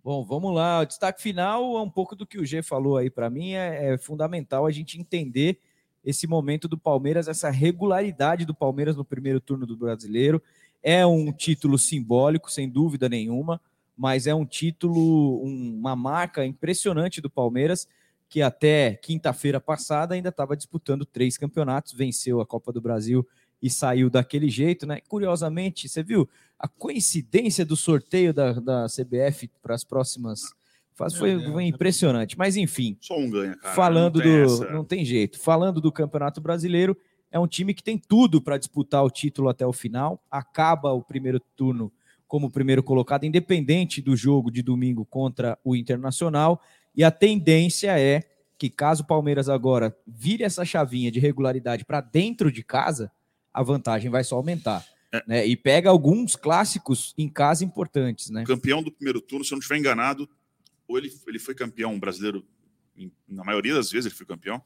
Bom, vamos lá. O destaque final é um pouco do que o G falou aí. Para mim é, é fundamental a gente entender esse momento do Palmeiras, essa regularidade do Palmeiras no primeiro turno do Brasileiro. É um título simbólico, sem dúvida nenhuma, mas é um título, um- uma marca impressionante do Palmeiras, que até quinta-feira passada ainda estava disputando três campeonatos, venceu a Copa do Brasil e saiu daquele jeito, né? Curiosamente, você viu a coincidência do sorteio da, da CBF para as próximas fases foi, foi impressionante. Mas enfim, Só um ganha, cara. falando Não tem do. essa. Não tem jeito. Falando do Campeonato Brasileiro, é um time que tem tudo para disputar o título até o final. Acaba o primeiro turno como primeiro colocado, independente do jogo de domingo contra o Internacional. E a tendência é que, caso o Palmeiras agora vire essa chavinha de regularidade para dentro de casa, a vantagem vai só aumentar. É. né? E pega alguns clássicos em casa importantes, né? Campeão do primeiro turno, se eu não estiver enganado, ou ele, ele foi campeão brasileiro, em- na maioria das vezes ele foi campeão,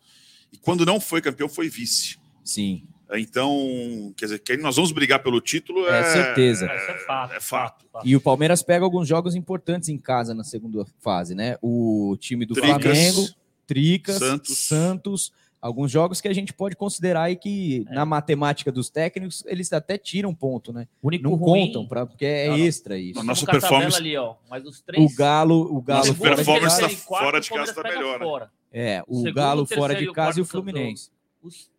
e quando não foi campeão, foi vice. Sim. Então, quer dizer, que nós vamos brigar pelo título É certeza. É, é fato. É fato. E o Palmeiras pega alguns jogos importantes em casa na segunda fase, né? O time do Tricas, Flamengo, Tricas, Santos. Santos. Alguns jogos que a gente pode considerar aí que na matemática dos técnicos eles até tiram ponto, né? único Não ruim- contam para porque é Não, extra isso. A nossa performance- ali, ó. Mas os três. O Galo, o Galo Nossa fora de performance casa. tá fora de casa tá melhor, né? Fora. É, o segundo, Galo fora de casa e o Fluminense. Os-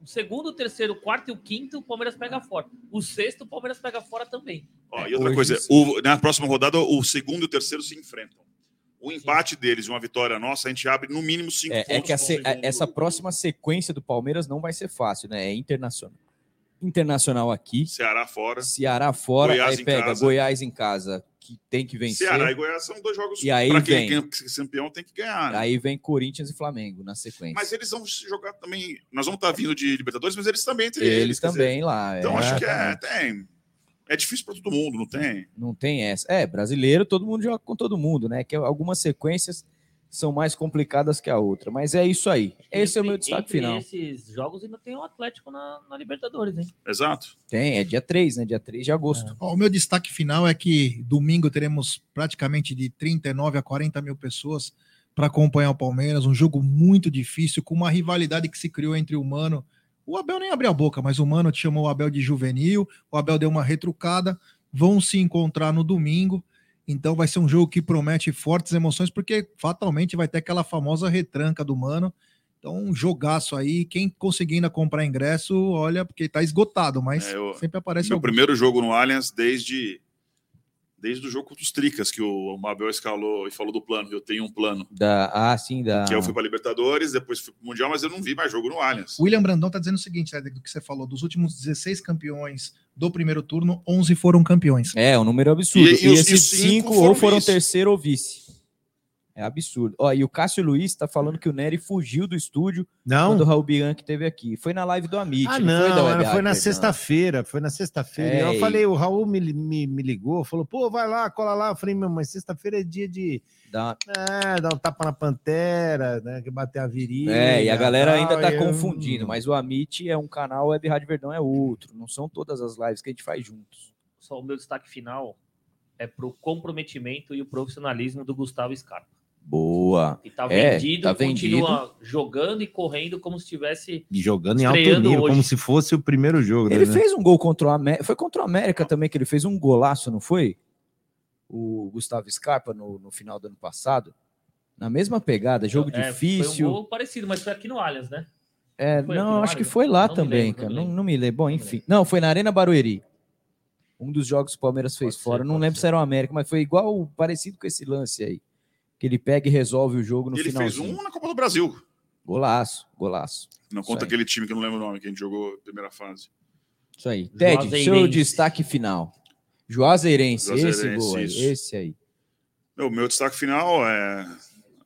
o segundo, o terceiro, o quarto e o quinto, o Palmeiras pega fora. O sexto, o Palmeiras pega fora também. Ó, e outra Hoje coisa, o- na próxima rodada, o segundo e o terceiro se enfrentam. O empate deles e uma vitória nossa, a gente abre no mínimo cinco É, pontos. é que a se- a- essa próxima sequência do Palmeiras não vai ser fácil, né? É internacional. Internacional aqui, Ceará fora. Ceará fora, Goiás aí em pega casa. Goiás em casa, que tem que vencer. Ceará e Goiás são dois jogos E aí pra quem vem- quem é campeão tem que ganhar. né? Aí vem Corinthians e Flamengo na sequência. Mas eles vão jogar também. Nós vamos estar vindo de Libertadores, mas eles também entre eles, eles. também dizer, lá. Então é. acho que é, tem. É difícil para todo mundo, não tem? Não tem essa. É, brasileiro, todo mundo joga com todo mundo, né? Que algumas sequências são mais complicadas que a outra. Mas é isso aí. Esse é o meu Entre- destaque entre final. esses jogos ainda tem o Atlético na, na Libertadores, hein? Exato. Tem, é dia 3, né? Dia 3 de agosto. Ó, o meu destaque final é que domingo teremos praticamente de 39 a 40 mil pessoas para acompanhar o Palmeiras. Um jogo muito difícil, com uma rivalidade que se criou entre o Mano. O Abel nem abriu a boca, mas o Mano chamou o Abel de juvenil. O Abel deu uma retrucada. Vão se encontrar no domingo. Então vai ser um jogo que promete fortes emoções, porque fatalmente vai ter aquela famosa retranca do Mano. Então, um jogaço aí. Quem conseguindo comprar ingresso, olha, porque tá esgotado, mas É, eu- sempre aparece Meu algum. primeiro jogo no Allianz desde desde o jogo contra os Tricas, que o Mabel escalou e falou do plano. Eu tenho um plano. Da, ah, sim, da. Que eu fui para Libertadores, depois fui para o Mundial, mas eu não vi mais jogo no Allianz. O William Brandão tá dizendo o seguinte, né, do que você falou, dos últimos 16 campeões do primeiro turno, 11 foram campeões. É, um número absurdo. E- E, e os- esses e os cinco cinco, foram ou foram vice. terceiro ou vice. É absurdo. Ó, e o Cássio Luiz tá falando que o Nery fugiu do estúdio Não. quando o Raul Bianchi teve aqui. Foi na live do Amit. Ah, foi da não, foi, Rádio, na perdão. sexta-feira, foi na sexta-feira. É, eu e- falei, o Raul me, me, me ligou, falou, pô, vai lá, cola lá. Eu falei, meu, mas sexta-feira é dia de Dá- é, dar um tapa na pantera, né, que bater a virilha. É, e a galera tal, ainda tá eu- confundindo, mas o Amit é um canal, o Web Rádio Verdão é outro. Não são todas as lives que a gente faz juntos. Só o meu destaque final é pro comprometimento e o profissionalismo do Gustavo Scarpa. Boa. E tá É, vendido, tá vendido. continua jogando e correndo como se tivesse E jogando em alto nível, hoje. como se fosse o primeiro jogo. Ele né? fez um gol contra o América. Foi contra o América também que ele fez um golaço, não foi? O Gustavo Scarpa no, no final do ano passado. Na mesma pegada, jogo É, difícil. Foi um gol parecido, mas foi aqui no Allianz, né? É, Foi não, acho que foi lá Não também, lembro, cara. não Não, não me lembro. Bom, enfim. Não, foi na Arena Barueri. Um dos jogos que o Palmeiras fez fora. não lembro se era o América, mas foi igual, parecido com esse lance aí. Que ele pega e resolve o jogo no E ele fez finalzinho. um na Copa do Brasil. Golaço, golaço. Não Isso conta aí. aquele time que eu não lembro o nome, que a gente jogou na primeira fase. Isso aí. Ted, seu destaque final. Juazeirense, esse Juazeirense, gol aí, isso. esse aí. Meu, meu destaque final é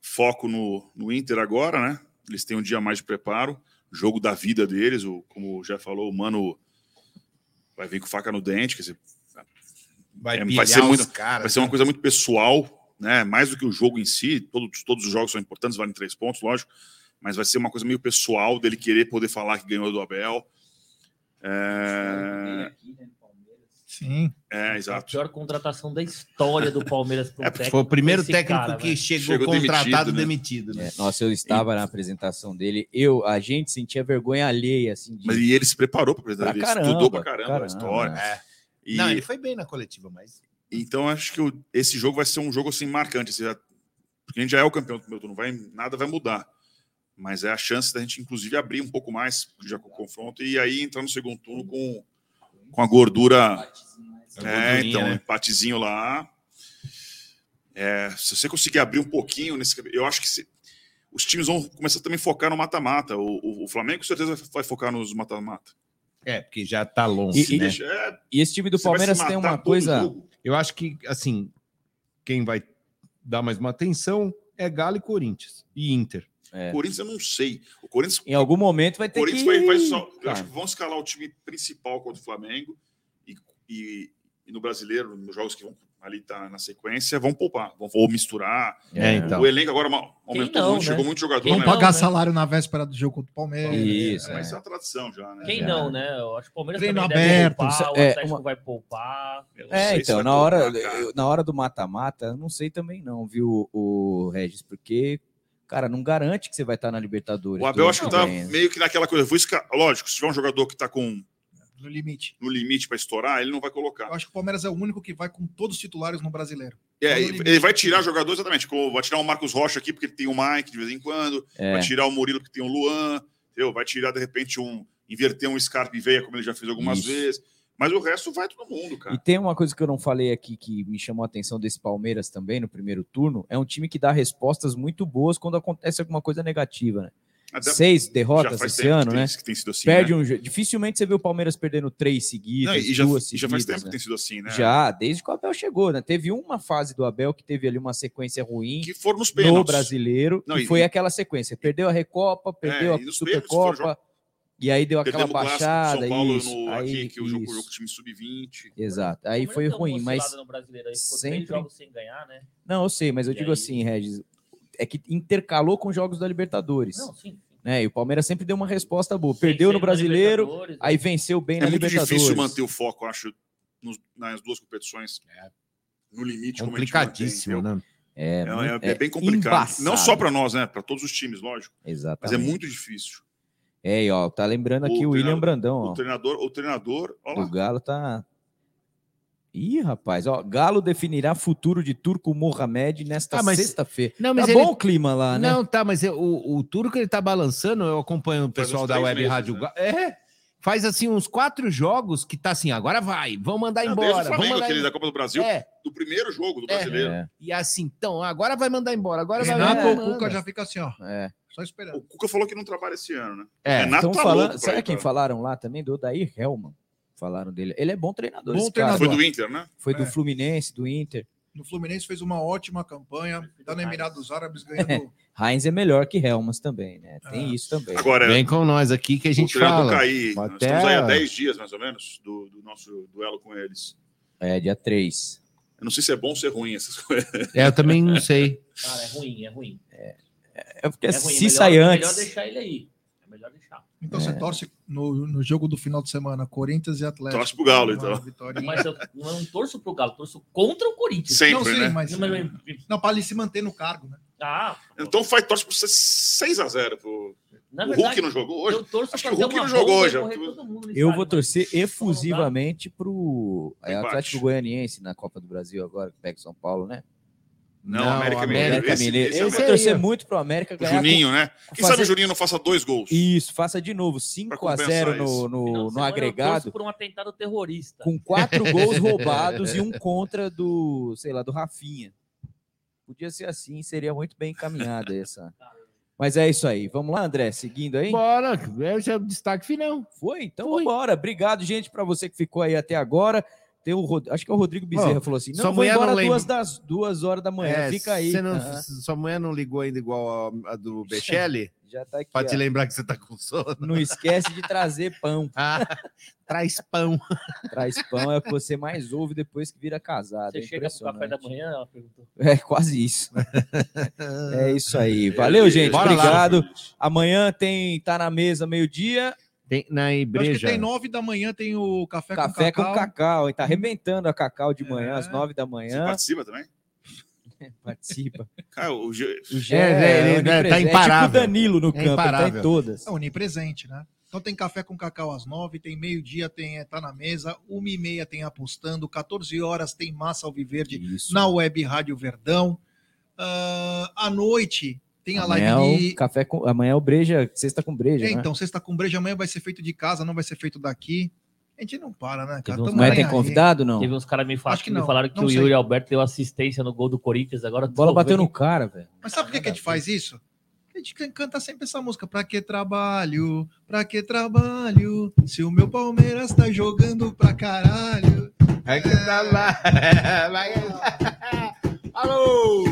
foco no, no Inter agora, né? Eles têm um dia mais de preparo, jogo da vida deles, o, como já falou, o Mano vai vir com faca no dente, quer dizer, Vai, é, vai ser, muito, caras, vai ser uma né? coisa muito pessoal, né? Mais do que o jogo em si, todos, todos os jogos são importantes, valem três pontos, lógico, mas vai ser uma coisa meio pessoal dele querer poder falar que ganhou do Abel. É, Sim. é A exato. pior contratação da história do Palmeiras pro É, técnico. Foi o primeiro técnico cara, que velho. chegou, contratado demitido, né? É, nossa, eu estava na apresentação dele. Eu, a gente sentia vergonha alheia, assim. De... Mas e ele se preparou para apresentar, Pra ele caramba, estudou pra caramba, caramba, a história. é. E- Não, ele foi bem na coletiva, mas. Então acho que esse jogo vai ser um jogo assim marcante, assim, porque a gente já é o campeão do primeiro turno, vai, nada vai mudar. Mas é a chance da gente, inclusive, abrir um pouco mais já com o confronto e aí entrar no segundo turno com, com a gordura. É, gordurinha, então, né? empatezinho lá. É, se você conseguir abrir um pouquinho nesse. Eu acho que se- os times vão começar também a focar no mata-mata. O, o- o Flamengo com certeza vai focar nos mata-mata. É, porque já tá longe, E- e- né? É, E esse time do Palmeiras tem uma coisa. Eu acho que, assim, quem vai dar mais uma atenção é Galo e Corinthians. E Inter. É. Corinthians eu não sei. O Corinthians Em algum momento vai ter Corinthians que. vai, vai só. Eu acho que vão escalar o time principal contra o Flamengo e, e- e no brasileiro, nos jogos que vão ali tá na sequência, vão poupar, vão ou misturar. É, então. O elenco agora aumentou não, muito, né? chegou muito jogador. Vão né? pagar salário na véspera do jogo contra o Palmeiras. Isso, Mas isso é uma tradição já, né? Quem Já. não, né? Eu acho que o Palmeiras Treino também aberto. deve poupar, o É, Atlético uma- vai poupar. Não É, então, na hora, poupar, cara. eu- na hora do mata-mata, eu não sei também não, viu, o Regis? Porque, cara, não garante que você vai estar na Libertadores. O Abel acho que tá né? meio que naquela coisa. Vou esca- Lógico, se tiver um jogador que tá com No limite. no limite para estourar, ele não vai colocar. Eu acho que o Palmeiras é o único que vai com todos os titulares no brasileiro. É, no ele vai tirar jogador exatamente, como vai tirar o Marcos Rocha aqui, porque ele tem o Mike de vez em quando, É. vai tirar o Murilo, porque tem o Luan, entendeu? vai tirar, de repente, um. inverter um Scarpa e veia, como ele já fez algumas Isso. vezes. Mas o resto vai todo mundo, cara. E tem uma coisa que eu não falei aqui que me chamou a atenção desse Palmeiras também no primeiro turno, é um time que dá respostas muito boas quando acontece alguma coisa negativa, né? Até- Seis derrotas esse tempo que ano, tem- né? que tem sido assim, Perde né? um, dificilmente você vê o Palmeiras perdendo três seguidas, Não, e já, duas e já faz seguidas, tempo que né? tem sido assim, né? Já, desde que o Abel chegou, né? Teve uma fase do Abel que teve ali uma sequência ruim Que foram nos no pênaltis. brasileiro, Não, e e- foi aquela sequência. Perdeu a Recopa, perdeu É, a e pênaltis Supercopa, e aí deu aquela Perdemos baixada. São Paulo isso, no, aí, aqui, que o jogo com o time sub-20. Exato, aí foi Palmeiras deu uma ruim, mas aí ficou três sempre... jogos sem ganhar, né? Não, eu sei, mas eu E digo aí? assim, Regis, é que intercalou com jogos da Libertadores. Não, sim. Né? E o Palmeiras sempre deu uma resposta boa. Sem Perdeu no Brasileiro, aí venceu bem É na muito Libertadores. difícil manter o foco, acho, nos- nas duas competições. No limite, como a gente mantém, Complicadíssimo, entendeu? né? É, É, muito- é- é bem complicado. embaçado. Não só para nós, né? Para todos os times, lógico. Exatamente. Mas é muito difícil. É, e ó, tá lembrando aqui o, William treinador- Brandão, O ó. treinador, o treinador, O lá. Galo tá. Ih, rapaz, ó, Galo definirá futuro de Turco Mohamed nesta Ah, mas- sexta-feira. Não, mas tá ele- bom o clima lá, né? Não, tá, mas eu- o, o turco ele tá balançando, eu acompanho o pessoal da Web meses, Rádio. né? É, faz assim uns quatro jogos que tá assim, agora vai, vão mandar Não, desde embora. o Flamengo, mandar aquele em- da Copa do Brasil, É. do primeiro jogo do É. brasileiro. É, E assim, então, agora vai mandar embora, agora vai Renato vai- ou Cuca manda. já fica assim, ó. é. Só esperando. O Cuca falou que não trabalha esse ano, né? É, Renato Estão tá falando, louco sabe quem falaram lá também? Do Odair Helman. Falaram dele. Ele é bom treinador. Bom cara. treinador. Foi do Inter, né? Foi do É. Fluminense, do Inter. No Fluminense fez uma ótima campanha. Tá no Emirados Árabes ganhando. Heinz é melhor que Helmas também, né? Tem Ah. isso também. Agora, Vem com nós aqui que a gente fala. cair. Nós Até- estamos aí há 10 dias, mais ou menos, do, do nosso duelo com eles. É, dia 3. Eu não sei se é bom ou se é ruim essas coisas. É, eu também não sei. Cara, é ruim, é ruim. É porque É se ruim, melhor- sai é antes. melhor deixar ele aí. É melhor deixar. Então você torce no, no jogo do final de semana, Corinthians e Atlético. Torce pro Galo, então. vitória. Mas eu não torço pro Galo, torço contra o Corinthians. Sempre, não, sim, né? mas. Não, mas- Não, para ele se manter no cargo, né? Ah, Então faz torce ser 6x0. Pro... Na o verdade, Hulk não jogou hoje? eu torço Acho que o Hulk não jogou hoje. e Eu vou torcer efusivamente pro é, Empate. Atlético Goianiense na Copa do Brasil agora, que pega o São Paulo, né? Não, América Mineiro. América Esse- Mineiro. esse é eu vou América. torcer muito pro América O ganhar. Juninho, com- né? Quem sabe fazer- o Juninho não faça dois gols? Isso, faça de novo. 5 a 0 no, no, de no agregado, por um atentado terrorista. com quatro gols roubados e um contra do, sei lá, do Rafinha. Podia ser assim, seria muito bem encaminhada essa. Mas é isso aí. Vamos lá, André, seguindo aí? Bora, esse é o destaque final. Foi? Então vamos embora. Obrigado, gente, para você que ficou aí até agora. Tem o Rod- Acho que é o Rodrigo Bezerra Ó, falou assim: não, vou mulher não embora lembra- duas, das, duas horas da manhã. É, Fica aí. não- Aham. Sua mulher não ligou ainda igual a, a do Bechelli? Já tá aqui. Pra te lembrar que você tá com sono. Não esquece de trazer pão. Traz pão. Traz pão é o que você mais ouve depois que vira casado. Você é chega com o café da manhã, ela perguntou. É quase isso. é isso aí. Valeu, gente. Bora lá. Obrigado. Amanhã tem tá na mesa meio-dia. Tem na Eu acho que igreja. tem nove da manhã, tem o café, Café com com cacau. cacau. E tá arrebentando a cacau de manhã, às nove da Você manhã. participa também? Participa. Cara, o G... O Gé É, é, onipresente. tá É tipo imparável. Danilo no É campo, ele tá em imparável. todas. É onipresente, né? Então tem café com cacau às nove, tem meio-dia, tem é, tá na mesa, uma e meia tem apostando, 14 horas tem massa alviverde na web Rádio Verdão. Ah, à noite tem a Amanhã é live o de. café com, amanhã é o breja, sexta com breja, É, né? então, sexta com breja, amanhã vai ser feito de casa, não vai ser feito daqui. A gente não para, né, cara? Uns tem convidado, não? Teve uns caras me, fa- Acho que me falaram que não o sei. Yuri Alberto deu assistência no gol do Corinthians. Agora A bola bateu vendo- no cara, velho. Mas sabe por que, que a gente faz isso? A gente canta sempre essa música. Pra que trabalho? Pra que trabalho? Se o meu Palmeiras tá jogando pra caralho. É que tá lá. Vai- Alô!